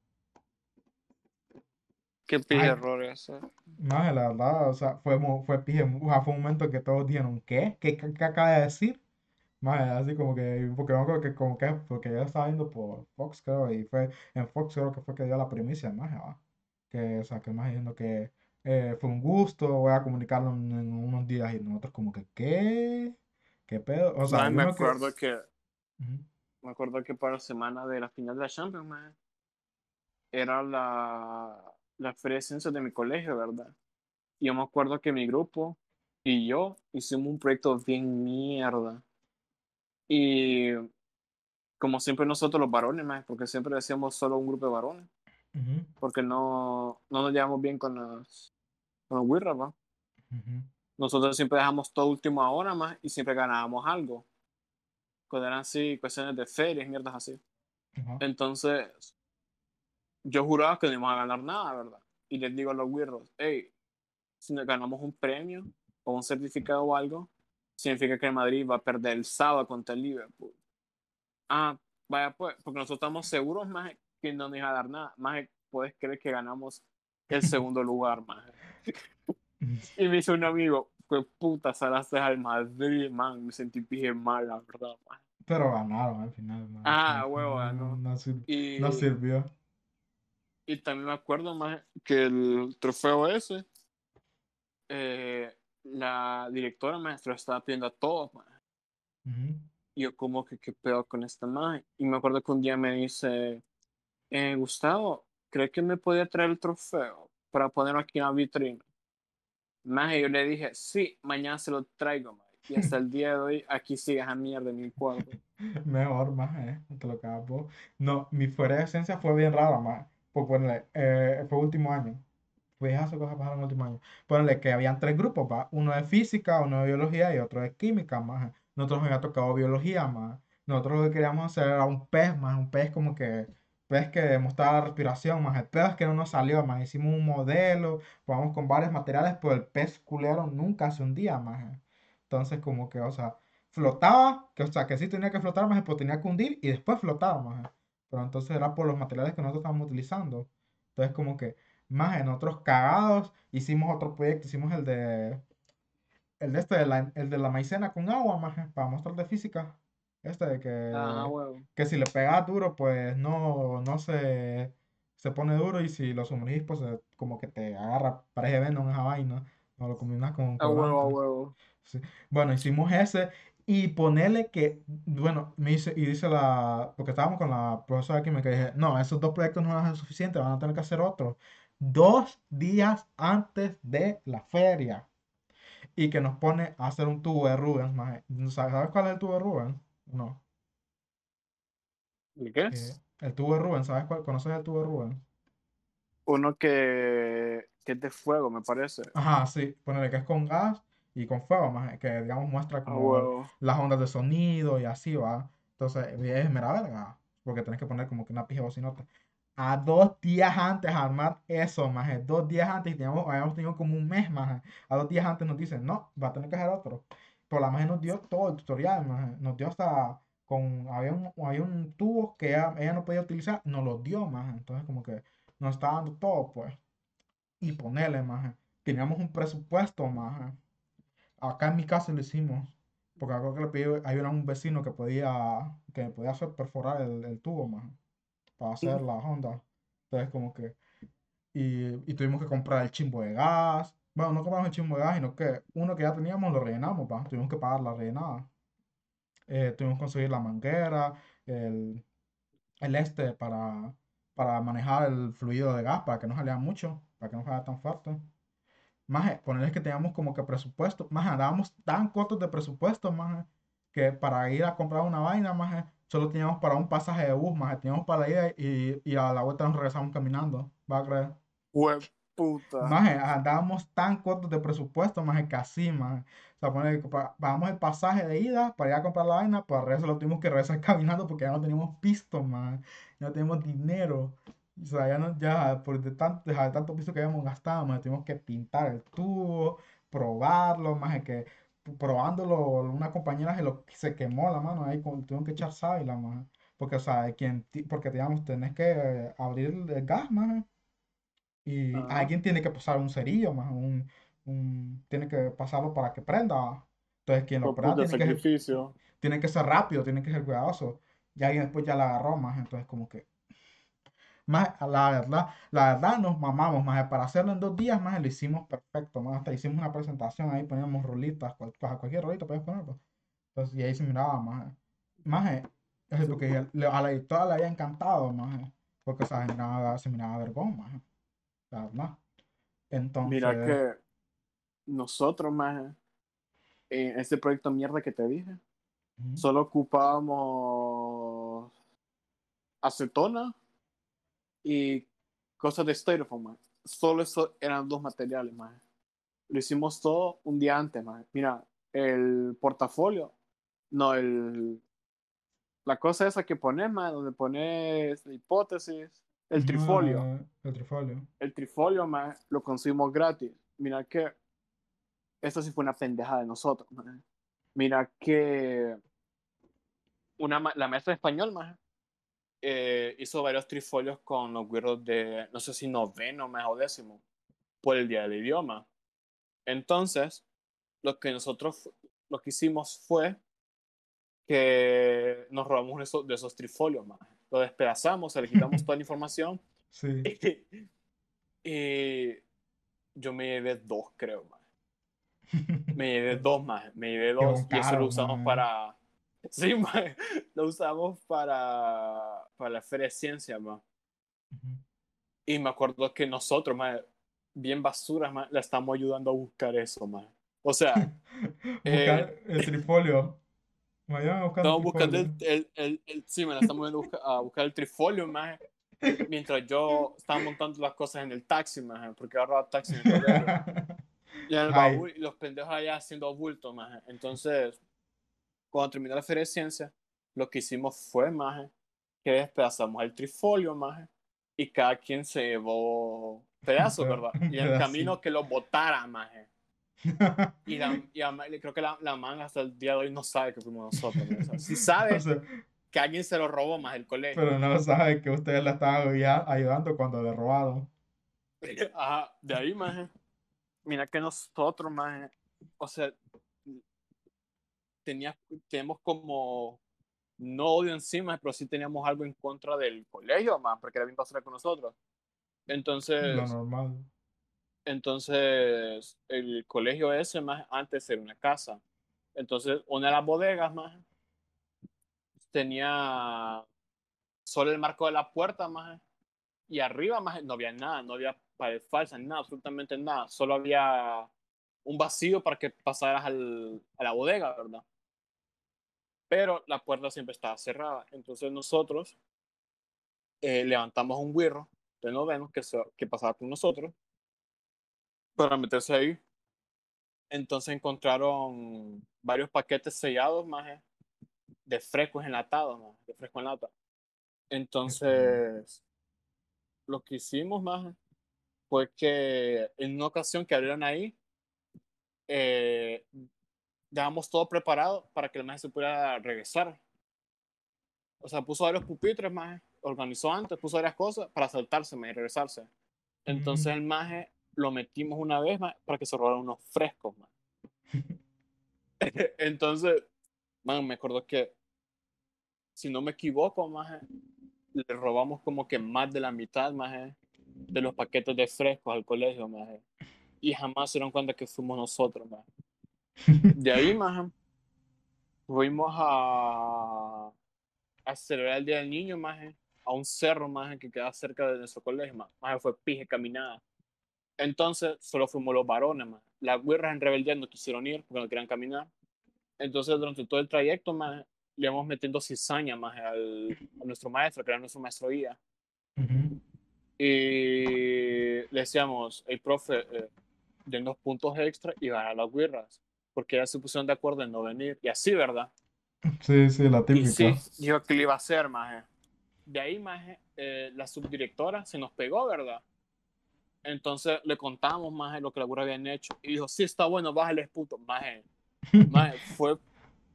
Qué pija Ay. error ese. Más la verdad, o sea, fue, fue, pije, o sea, fue un momento que todos dijeron, ¿qué? ¿Qué, qué, qué acaba de decir? Más así como que, porque me acuerdo que como que, porque yo estaba viendo por Fox, creo, y fue, en Fox creo que fue que dio la primicia, más, ¿va? Que, o sea, que más diciendo que eh, fue un gusto, voy a comunicarlo en, en unos días, y nosotros como que, ¿qué? ¿Qué pedo? O sea, hay me que... acuerdo que me acuerdo que para la semana de la final de la Champions, man, era la, la feria de ciencias de mi colegio, ¿verdad? Y yo me acuerdo que mi grupo y yo hicimos un proyecto bien mierda. Y como siempre nosotros los varones, man, porque siempre decíamos solo un grupo de varones, porque no, no nos llevamos bien con los, con los ujú, Nosotros siempre dejamos todo última hora más y siempre ganábamos algo. Cuando eran así, cuestiones de ferias, mierdas así. ajá, Entonces, yo juraba que no íbamos a ganar nada, ¿verdad? Y les digo a los weirdos, hey, si nos ganamos un premio o un certificado o algo, significa que el Madrid va a perder el sábado contra el Liverpool. Ah, vaya pues, porque nosotros estamos seguros más que no nos iba a dar nada. Más puedes creer que ganamos el segundo lugar, maje. Y me dice un amigo, pues puta, salaste al Madrid, man. Me sentí pije mal, la verdad, man. Pero ganaron al final, man. Ah, huevo, no- ganó. No, sir- Y, no sirvió. y también me acuerdo, más que el trofeo ese, eh, la directora maestra estaba pidiendo a todos, man. Ujú. Y yo como que qué pedo con esta magia. Y me acuerdo que un día me dice, eh, Gustavo, ¿crees que me podía traer el trofeo para ponerlo aquí en la vitrina? Maje, yo le dije, sí, mañana se lo traigo, maje. Y hasta el día de hoy, aquí sigue esa mierda en mi cuarto. Mejor, más, eh. Te lo cagas vos. No, mi fuera de esencia fue bien rara, más. Por ponerle, eh, fue último año. Fue esas cosas pasaron el último año. Ponerle que habían tres grupos, va. Uno de física, uno de biología y otro de química, más. Nosotros nos había tocado biología, más. Nosotros lo que queríamos hacer era un pez, más. Un pez como que, pez que demostraba la respiración, más. El pez que no nos salió, más. Hicimos un modelo, probamos con varios materiales, pero el pez culero nunca se hundía, más. Entonces, como que, o sea, flotaba, que, o sea, que sí tenía que flotar, más, pero tenía que hundir y después flotar, más. Pero entonces era por los materiales que nosotros estábamos utilizando. Entonces, como que, más en otros cagados, hicimos otro proyecto, hicimos el de, el de este, de la, el de la maicena con agua, más, para mostrar de física. Este de que, huevo. que si le pegas duro, pues no, no se, se pone duro y si lo sumergís, pues se- como que te agarra, parece venom esa vaina. No lo combinas con A huevo, a colorantes. huevo. Sí. Bueno, hicimos ese y ponerle que, bueno, me dice, y dice la, porque estábamos con la profesora aquí, me que dije, no, esos dos proyectos no van a ser suficientes, van a tener que hacer otro. Dos días antes de la feria. Y que nos pone a hacer un tubo de Rubens, maje. ¿Sabes cuál es el tubo de Rubens? No. ¿Y qué Eh, es? el tubo de Rubens, ¿sabes cuál? ¿Conoces el tubo de Rubens? Uno que, que es de fuego, me parece. Ajá, sí, ponerle que es con gas y con fuego, maje, que digamos muestra A como las ondas de sonido y así va. Entonces, es mera verga, porque tenés que poner como que una pija bocinota. A dos días antes armar eso, maje, dos días antes, y teníamos, habíamos tenido como un mes, maje. A dos días antes nos dicen, no, va a tener que hacer otro. Pero la maje nos dio todo el tutorial. Nos dio hasta con, había un, había un tubo que ella, ella no podía utilizar, nos lo dio, maje. Entonces, como que nos está dando todo, pues. Y ponerle, maje. Teníamos un presupuesto, maje. Acá en mi casa lo hicimos. Porque algo que le pedí, hay un un vecino que podía, que podía hacer perforar el, el tubo, más, para hacer la honda. Entonces, como que, y, y tuvimos que comprar el chimbo de gas. Bueno, no compramos el chimbo de gas, sino que uno que ya teníamos lo rellenamos, ¿va? Tuvimos que pagar la rellenada. Eh, tuvimos que conseguir la manguera, el, el este para, para manejar el fluido de gas, para que no saliera mucho, para que no fuera tan fuerte. Más ponerles que teníamos como que presupuesto, más andábamos tan cortos de presupuesto, más que para ir a comprar una vaina, más solo teníamos para un pasaje de bus, más teníamos para ir y, y a la vuelta nos regresamos caminando, va a creer. Hue puta. Más andábamos tan cortos de presupuesto, más que así, más. O sea, poner pagamos el pasaje de ida para ir a comprar la vaina, para regreso lo tuvimos que regresar caminando porque ya no teníamos pisto, más. Ya no teníamos dinero. O sea, ya, no, ya por de tanto, de tanto piso que habíamos gastado, más tuvimos que pintar el tubo, probarlo, más que probándolo, una compañera se, lo, se quemó la mano ahí, con, tuvieron que echar sábila, más. Porque, o sea, quien, porque, digamos, tenés que eh, abrir el, gas, más. Y Ajá. alguien tiene que pasar un cerillo, más un, un- tiene que pasarlo para que prenda. Entonces, quien lo prenda tiene que, ser- sacrificio. tiene que ser rápido, tiene que ser cuidadoso. Y alguien después ya la agarró, más. Entonces, como que, más, la verdad, la verdad nos mamamos, más. Para hacerlo en dos días, más, lo hicimos perfecto, más. Hasta hicimos una presentación ahí, poníamos rolitas, cual- cual- cualquier rolita podías poner, pues. Entonces, y ahí se miraba, más. Más, eh, es porque a la editora le había encantado, más. Porque, o sea, se miraba, se miraba vergón, más. Entonces, Mira que nosotros, más en este proyecto mierda que te dije, solo ocupábamos acetona y cosas de styrofoam. Solo eso eran dos materiales, más. Lo hicimos todo un día antes, más. Mira, el portafolio, no, el la cosa esa que pones, man, donde pones la hipótesis, el trifolio. ah, el trifolio. el trifolio, man, lo conseguimos gratis. Mira que esto sí fue una pendejada de nosotros, man. Mira que una, la maestra de español, man, eh, hizo varios trifolios con los güiros de, no sé si noveno, o décimo, por el Día del Idioma. Entonces, lo que nosotros, lo que hicimos fue que nos robamos esos, de esos trifolios, más. Lo despedazamos, le quitamos toda la información. Sí. Y, yo me llevé dos, creo, más. Me llevé dos más, me llevé dos y eso lo usamos para... Sí, man, lo usamos para, para la feria de ciencia, man. Y me acuerdo que nosotros, man, bien basuras, man, la estamos ayudando a buscar eso, man. O sea... buscar eh, el trifolio. Estamos buscando el, el, el, el, sí, me la estamos yendo a buscar el trifolio, más mientras yo estaba montando las cosas en el taxi, más porque agarraba taxi en el y en el baúl, y los pendejos allá haciendo bulto, más Entonces, cuando terminó la feria de ciencia, lo que hicimos fue, más que despedazamos el trifolio, más y cada quien se llevó pedazos, ¿verdad? Y el camino que lo botara, más y, la, y creo que la, la man hasta el día de hoy no sabe que fuimos nosotros. Si sabe que alguien se lo robó más el colegio. Pero no sabe que ustedes la estaban ayudando cuando le robaron. Ajá, de ahí, más. Mira que nosotros, más. O sea, tenía, tenemos como no odio encima, pero sí teníamos algo en contra del colegio, más, porque era bien pasar con nosotros. Entonces. Lo normal. Entonces, el colegio ese más antes era una casa. Entonces, una de las bodegas más tenía solo el marco de la puerta más y arriba más no había nada, no había pared falsa, nada, absolutamente nada. Solo había un vacío para que pasaras al, a la bodega, ¿verdad? Pero la puerta siempre estaba cerrada. Entonces nosotros eh, levantamos un wirro de noveno que, que pasaba con nosotros para meterse ahí. Entonces encontraron varios paquetes sellados más de frescos enlatados, más de fresco en lata. Entonces, lo que hicimos más fue que en una ocasión que abrieron ahí, eh, dejamos todo preparado para que el maje se pudiera regresar. O sea, puso varios pupitres más, organizó antes, puso varias cosas para saltarse y regresarse. Entonces el maje lo metimos una vez más para que se robaran unos frescos más. Entonces, man, me acuerdo que, si no me equivoco, más le robamos como que más de la mitad más de los paquetes de frescos al colegio, más y jamás se dieron cuenta que fuimos nosotros, más. De ahí, más fuimos a, a celebrar el Día del Niño, más a un cerro, más que queda cerca de nuestro colegio, más fue pije caminada. Entonces, solo fuimos los varones, más. Las guerras en rebeldía no quisieron ir porque no querían caminar. Entonces, durante todo el trayecto, más, le íbamos metiendo cizaña más al, a nuestro maestro, que era nuestro maestro guía. Y le decíamos, el profe, eh, de unos puntos extra y van a las guerras, porque ya se pusieron de acuerdo en no venir. Y así, ¿verdad? Sí, sí, la típica. Y sí, dijo que le iba a hacer, más. De ahí, más, eh, la subdirectora se nos pegó, ¿verdad? Entonces le contamos más lo que la burra habían hecho. Y dijo, sí, está bueno, bájale, puto. Más, más fue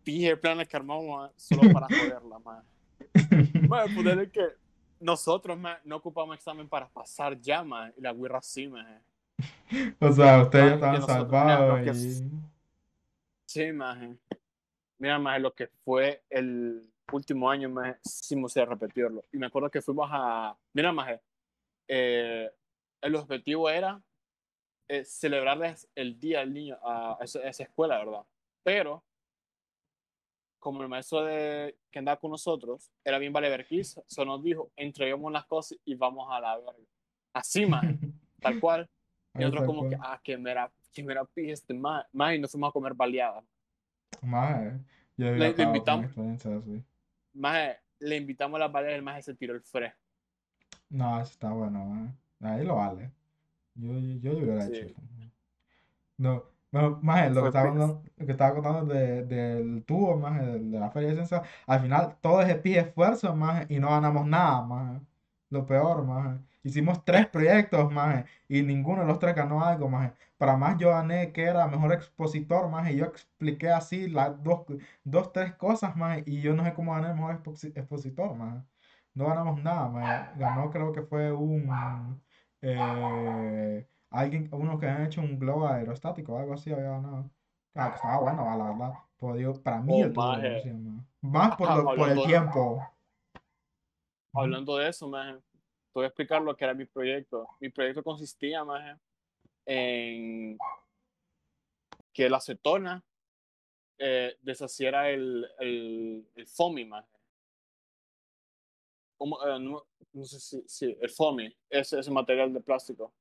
pije planes que armamos solo para joderla, más. Más, ponerle que nosotros más, no ocupamos examen para pasar ya, más. Y la guerra sí, más. O sea, ustedes ya estaban salvados. Y... Sí, más. Mira, más lo que fue el último año, más, sí me repetirlo. Y me acuerdo que fuimos a. Mira, más. Eh, el objetivo era eh, celebrarles el Día del Niño a, esa, escuela, ¿verdad? Pero, como el maestro de, que andaba con nosotros era bien valeverquiza, solo nos dijo, entreguemos las cosas y vamos a la verga. Así, más, tal cual. Y nosotros como que, ah, que mera, que mera este más, más, y nos fuimos a comer baleadas. Más, eh. le, le, invitamos, le invitamos a las baleadas y el más se tiró el fresco. No, eso está bueno, más. Ahí lo vale. Yo, yo, yo hubiera hecho eso. No, más lo que, estaba lo que estaba contando de, del tubo, más de, la feria de ciencia, al final todo es pie esfuerzo, más y no ganamos nada, más lo peor, más hicimos tres proyectos, más y ninguno de los tres ganó algo, más para más yo gané que era mejor expositor, más y yo expliqué así las dos, dos, tres cosas, más y yo no sé cómo gané mejor expositor, más no ganamos nada, maje. Ganó creo que fue un... eh, alguien, uno que han hecho un globo aerostático, algo así había ganado. Ah, que estaba bueno, la verdad. Pero digo, para mí Oh, el maje. Más por, lo- por el tiempo. Hablando de eso, maje, te voy a explicar lo que era mi proyecto. Mi proyecto consistía, maje, en que la acetona eh, deshaciera el, el, el foamy, maje. Como, eh, no, no sé si, si el foamy, ese, ese material de plástico.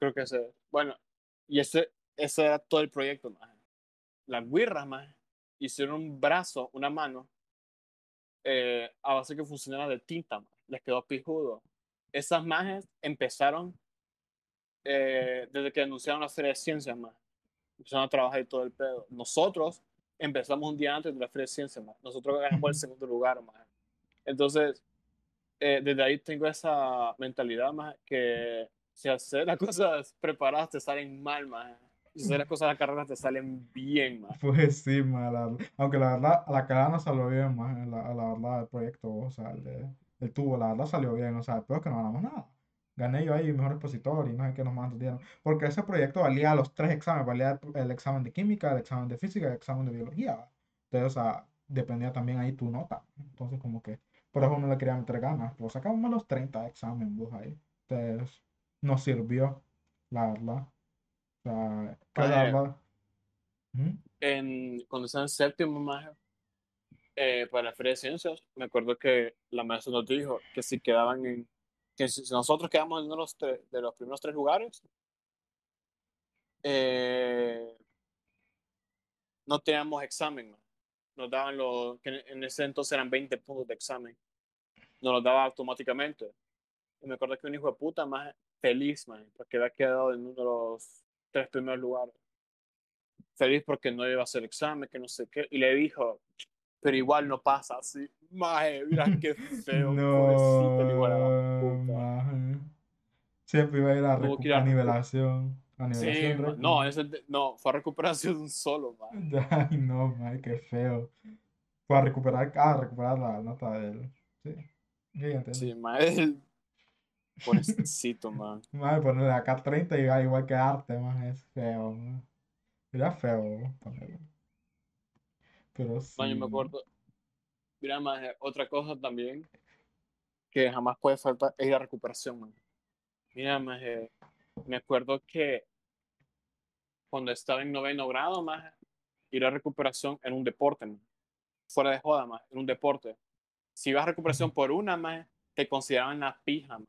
Creo que ese. Bueno, y ese, ese era todo el proyecto, maje. Las guirras, maje, hicieron un brazo, una mano, eh, a base que funcionara de tinta, maje. les quedó pijudo. Esas majes empezaron eh, desde que anunciaron la Feria de Ciencias, maje. Empezaron a trabajar y todo el pedo. Nosotros empezamos un día antes de la Feria de Ciencias, maje. Nosotros ganamos el segundo lugar, maje. Entonces, eh, desde ahí tengo esa mentalidad, maje, que si hacer las cosas preparadas te salen mal. Y si hacer las cosas a la carrera te salen bien, maje. Pues sí, la- aunque la verdad, la carrera no salió bien, maje, la, la verdad, el proyecto, o sea, el, tubo, la verdad salió bien, o sea, el peor es que no ganamos nada. Gané yo ahí mejor expositor y no sé qué nos más dieron. Porque ese proyecto valía los tres exámenes, valía el, el examen de química, el examen de física y el examen de biología. Entonces, o sea, dependía también ahí tu nota. Entonces, como que, por eso uno le quería meter ganas. Pero sacamos los 30 exámenes, vos ahí. Entonces, nos sirvió, la verdad. O sea, verdad. Ujú. en, cuando estaba en séptimo, maje, eh, para la Feria de Ciencias, me acuerdo que la maestra nos dijo que si quedaban en, que si nosotros quedamos en uno de los, tre- de los primeros tres lugares, eh, no teníamos examen, nos daban los, que en ese entonces eran 20 puntos de examen, nos los daba automáticamente. Y me acuerdo que un hijo de puta más feliz, man, porque había quedado en uno de los tres primeros lugares. Feliz porque no iba a hacer examen, que no sé qué. Y le dijo, pero igual no pasa así. Maje, mira qué feo, pobrecito el hijo de la No, puta. maje. Siempre iba a ir a, recu- a a nivelación. A Sí, nivelación, ma- recu- no, ese de- no, fue a recuperación de un solo, man. Ay, no, maje, qué feo. Fue a recuperar, ah, recuperar la nota del. Sí, entendí. Sí, man, el pobrecito, man. Maje, ponerle acá 30 y igual que arte, maje, es feo, maje. Era feo. Pero sí. No, yo me acuerdo. Mira, más otra cosa también que jamás puede faltar es la recuperación, man. Mira, más me acuerdo que cuando estaba en noveno grado, más ir a recuperación en un deporte, man. fuera de joda, más en un deporte. Si ibas a recuperación por una, más te consideraban la pija, man.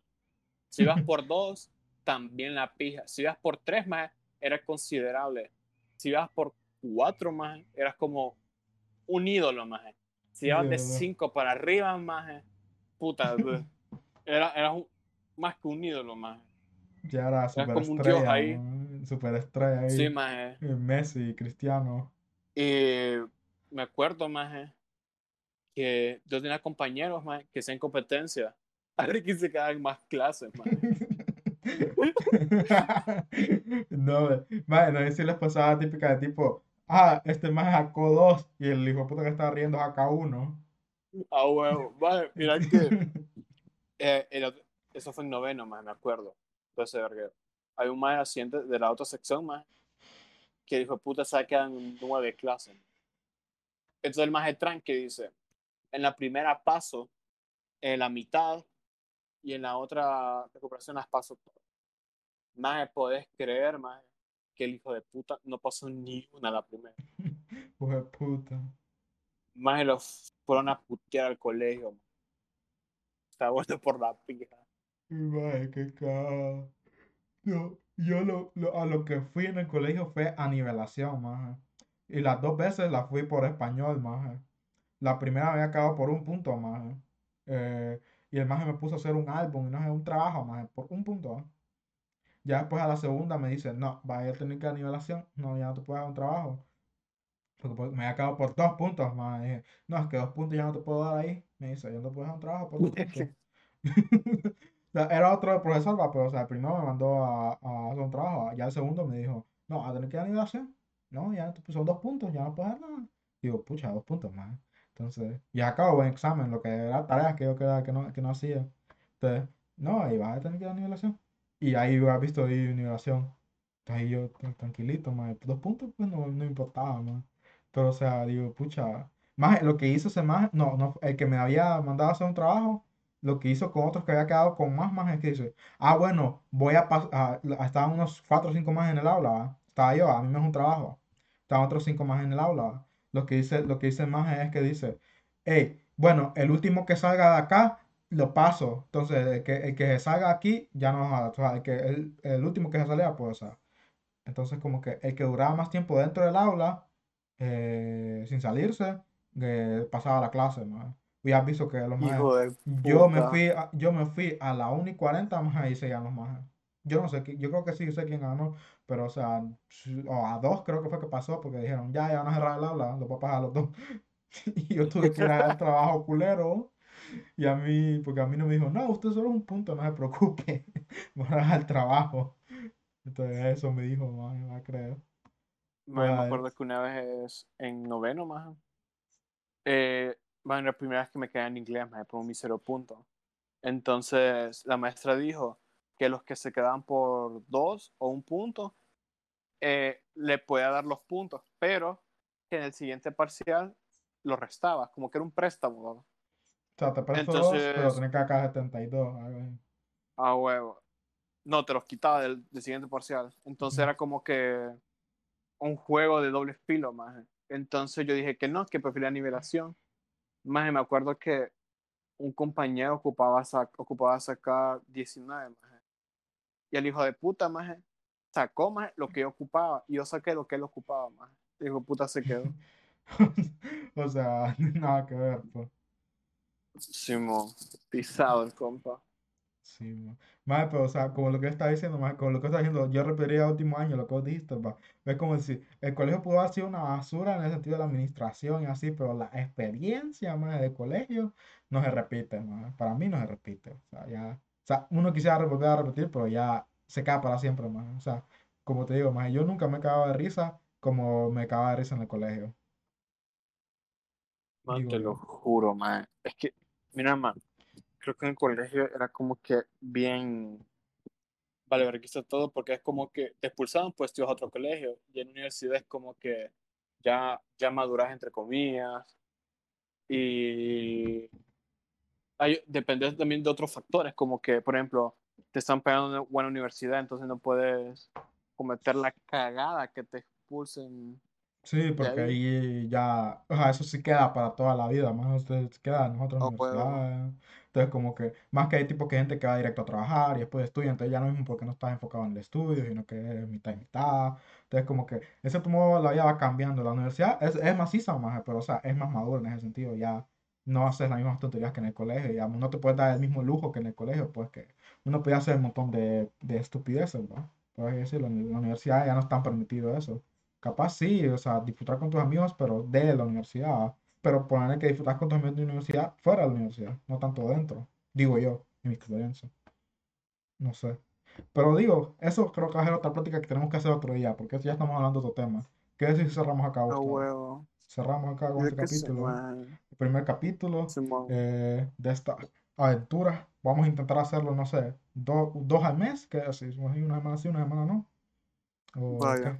Si ibas por dos, también la pija. Si ibas por tres, más era considerable. Si ibas por cuatro, más eras como un ídolo, más. Si ibas De cinco para arriba, más puta, era, era un- más que un ídolo, más. Ya era como un dios ahí. maje, Superestrella ahí. Sí, más. Eh, Messi, Cristiano. Y me acuerdo, más que yo tenía compañeros, que hacían competencia. A ver quién se quedaba en más clases, más. No, maje, no sé si les pasaba típica de tipo, ah, este más sacó dos y el hijo de puta que estaba riendo saca uno. Ah, huevo. Vale, mira que eh, el eso fue en noveno, más me acuerdo. Entonces, verga, hay un más de la otra sección, más que dijo, puta, se quedan nueve clases. Entonces el más tranqui dice, en la primera paso, en la mitad, y en la otra recuperación las paso todas. Más podés creer, más que el hijo de puta no pasó ni una la primera. Hijo de puta. Más los fueron a putear al colegio. man. Está bueno por la pija. Maje, qué yo lo, lo- a lo que fui en el colegio fue a nivelación, maje. Y las dos veces la fui por español, maje. La primera había acabado por un punto, maje. Eh, y el maje me puso a hacer un álbum y no sé, un trabajo, maje, por un punto. ¿ah? Ya después a la segunda me dice, no, vaya a tener que nivelación. No, ya no te puedo dar un trabajo. Porque me había acabado por dos puntos, maje. Dije, no, es que dos puntos ya no te puedo dar ahí. Me dice, yo no te puedo dar un trabajo por dos puntos. O sea, era otro profesor, va, pero o sea, el primero me mandó a, a hacer un trabajo, ya el segundo me dijo, no, a tener que a nivelación. No, ya te- son dos puntos, ya no puedes dar nada. Digo, pucha, dos puntos más. Entonces, y acabo buen examen, lo que era tareas que yo quedaba que no, que no hacía. Entonces, no, ahí vas a tener que dar nivelación. Y ahí has visto ahí nivelación. Entonces yo tranquilito, más dos puntos, pues no, no importaba, más. Pero, o sea, digo, pucha, más lo que hizo ese más, no, no, el que me había mandado a hacer un trabajo, lo que hizo con otros que había quedado con más más es que dice, ah, bueno, voy a pasar, estaban unos cuatro o cinco más en el aula. Estaba yo, a mí me es un trabajo, estaban otros cinco más en el aula. Lo que dice, lo que dice más es que dice, hey, bueno, el último que salga de acá, lo paso, entonces el que, el que salga aquí, ya no, o sea, el, que, el, el último que se salía, pues, o sea, entonces como que el que duraba más tiempo dentro del aula, eh, sin salirse, eh, pasaba la clase, ¿no? Y has visto que los más... Yo me fui a, yo me fui a la 1 y 40 más ahí se los más. Yo no sé, yo creo que sí sé quién ganó, pero o sea, o a dos creo que fue que pasó, porque dijeron, ya, ya van a cerrar el aula, los papás a los dos. Y yo tuve que ir al trabajo culero, y a mí, porque a mí no me dijo, no, usted solo es un punto, no se preocupe, voy al trabajo. Entonces eso me dijo, man, no creo. Maje, me acuerdo que una vez en noveno, más eh, maje, la primera vez que me quedé en inglés, me pongo mi cero punto. Entonces la maestra dijo que los que se quedaban por dos o un punto eh, le podía dar los puntos, pero que en el siguiente parcial lo restaba, como que era un préstamo. ¿no? o sea, te presto dos, pero Entonces, tenés que sacar 72. algo así. a huevo, no te los quitaba del, del siguiente parcial. Entonces Ujú. era como que un juego de doble filo, más. Entonces yo dije que no, que prefería nivelación. Más me acuerdo que un compañero ocupaba, sac ocupaba sacar 19, maje. Y el hijo de puta, maje, sacó más lo que yo ocupaba y yo saqué lo que él ocupaba, maje. El hijo de puta se quedó. O sea, nada que ver, pues. Simón, pisado el compa. Sí, ma. Mae, pero, o sea, como lo que está diciendo, mae, como lo que está diciendo, yo repetiría último año lo que vos dijiste, va. Es como decir, el colegio pudo haber sido una basura en el sentido de la administración y así, pero la experiencia, mae, de colegio no se repite, mae. Para mí no se repite. O sea, ya, o sea, uno quisiera volver a repetir, pero ya se queda para siempre, mae. O sea, como te digo, mae, yo nunca me he cagado de risa como me cagaba de risa en el colegio, Man, digo te lo juro, man. Es que, mira, man, creo que en el colegio era como que bien vale vergüenza todo porque es como que te expulsaban pues ibas a otro colegio y en la universidad es como que ya, ya maduras entre comillas y hay, depende también de otros factores como que por ejemplo te están pagando una buena universidad entonces no puedes cometer la cagada que te expulsen Sí, porque ahí ahí ya, o sea, eso sí queda para toda la vida, más usted queda en otra a huevo universidad. Entonces, como que, más que hay tipo que gente que va directo a trabajar y después estudia, entonces ya no es mismo porque no estás enfocado en el estudio, sino que es mitad y mitad. Entonces, como que ese modo la vida va cambiando. La universidad es, es maciza más, pero, o sea, es más madura en ese sentido. Ya no haces las mismas tonterías que en el colegio, ya no te puedes dar el mismo lujo que en el colegio, pues que uno puede hacer un montón de, de estupideces, ¿no? Por decirlo, en la universidad ya no están permitido eso. Capaz sí, o sea, disfrutar con tus amigos, pero de la universidad. Pero ponerle que disfrutar con tus amigos de la universidad fuera de la universidad, no tanto dentro. Digo yo, en mi experiencia. No sé. Pero digo, eso creo que va a ser otra plática que tenemos que hacer otro día, porque ya estamos hablando de otro tema. ¿Qué decir si cerramos acá, Gustavo? huevo Cerramos acá con yo este sé capítulo. El primer capítulo eh, de esta aventura. Vamos a intentar hacerlo, no sé, do- dos al mes, que así, una semana sí, una semana no. O vaya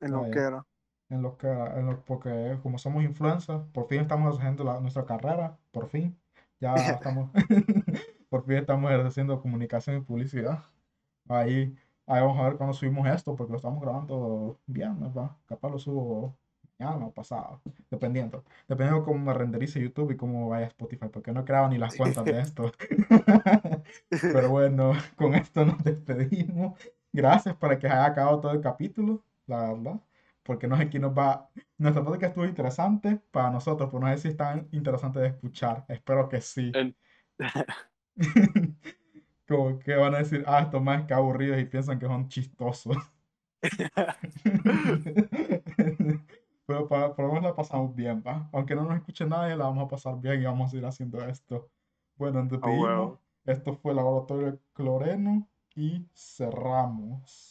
qué. en lo que era en lo que, en lo, porque como somos influencers, por fin estamos haciendo la- nuestra carrera, por fin, ya estamos, por fin estamos ejerciendo comunicación y publicidad. Ahí, ahí vamos a ver cuando subimos esto, porque lo estamos grabando viernes, va, capaz lo subo mañana o pasado, dependiendo, dependiendo de cómo me renderice YouTube y cómo vaya Spotify, porque no he creado ni las cuentas de esto. Pero bueno, con esto nos despedimos. Gracias por que haya acabado todo el capítulo, la verdad. Porque no sé quién nos va. Nuestra plática estuvo interesante para nosotros, pero no sé si es tan interesante de escuchar. Espero que sí. Como que van a decir, ah, estos más que aburridos y piensan que son chistosos. Pero para, por lo menos la pasamos bien, ¿va? Aunque no nos escuche nadie, la vamos a pasar bien y vamos a ir haciendo esto. Bueno, nos a despedimos. huevo Esto fue Laboratorio Cloreno y cerramos.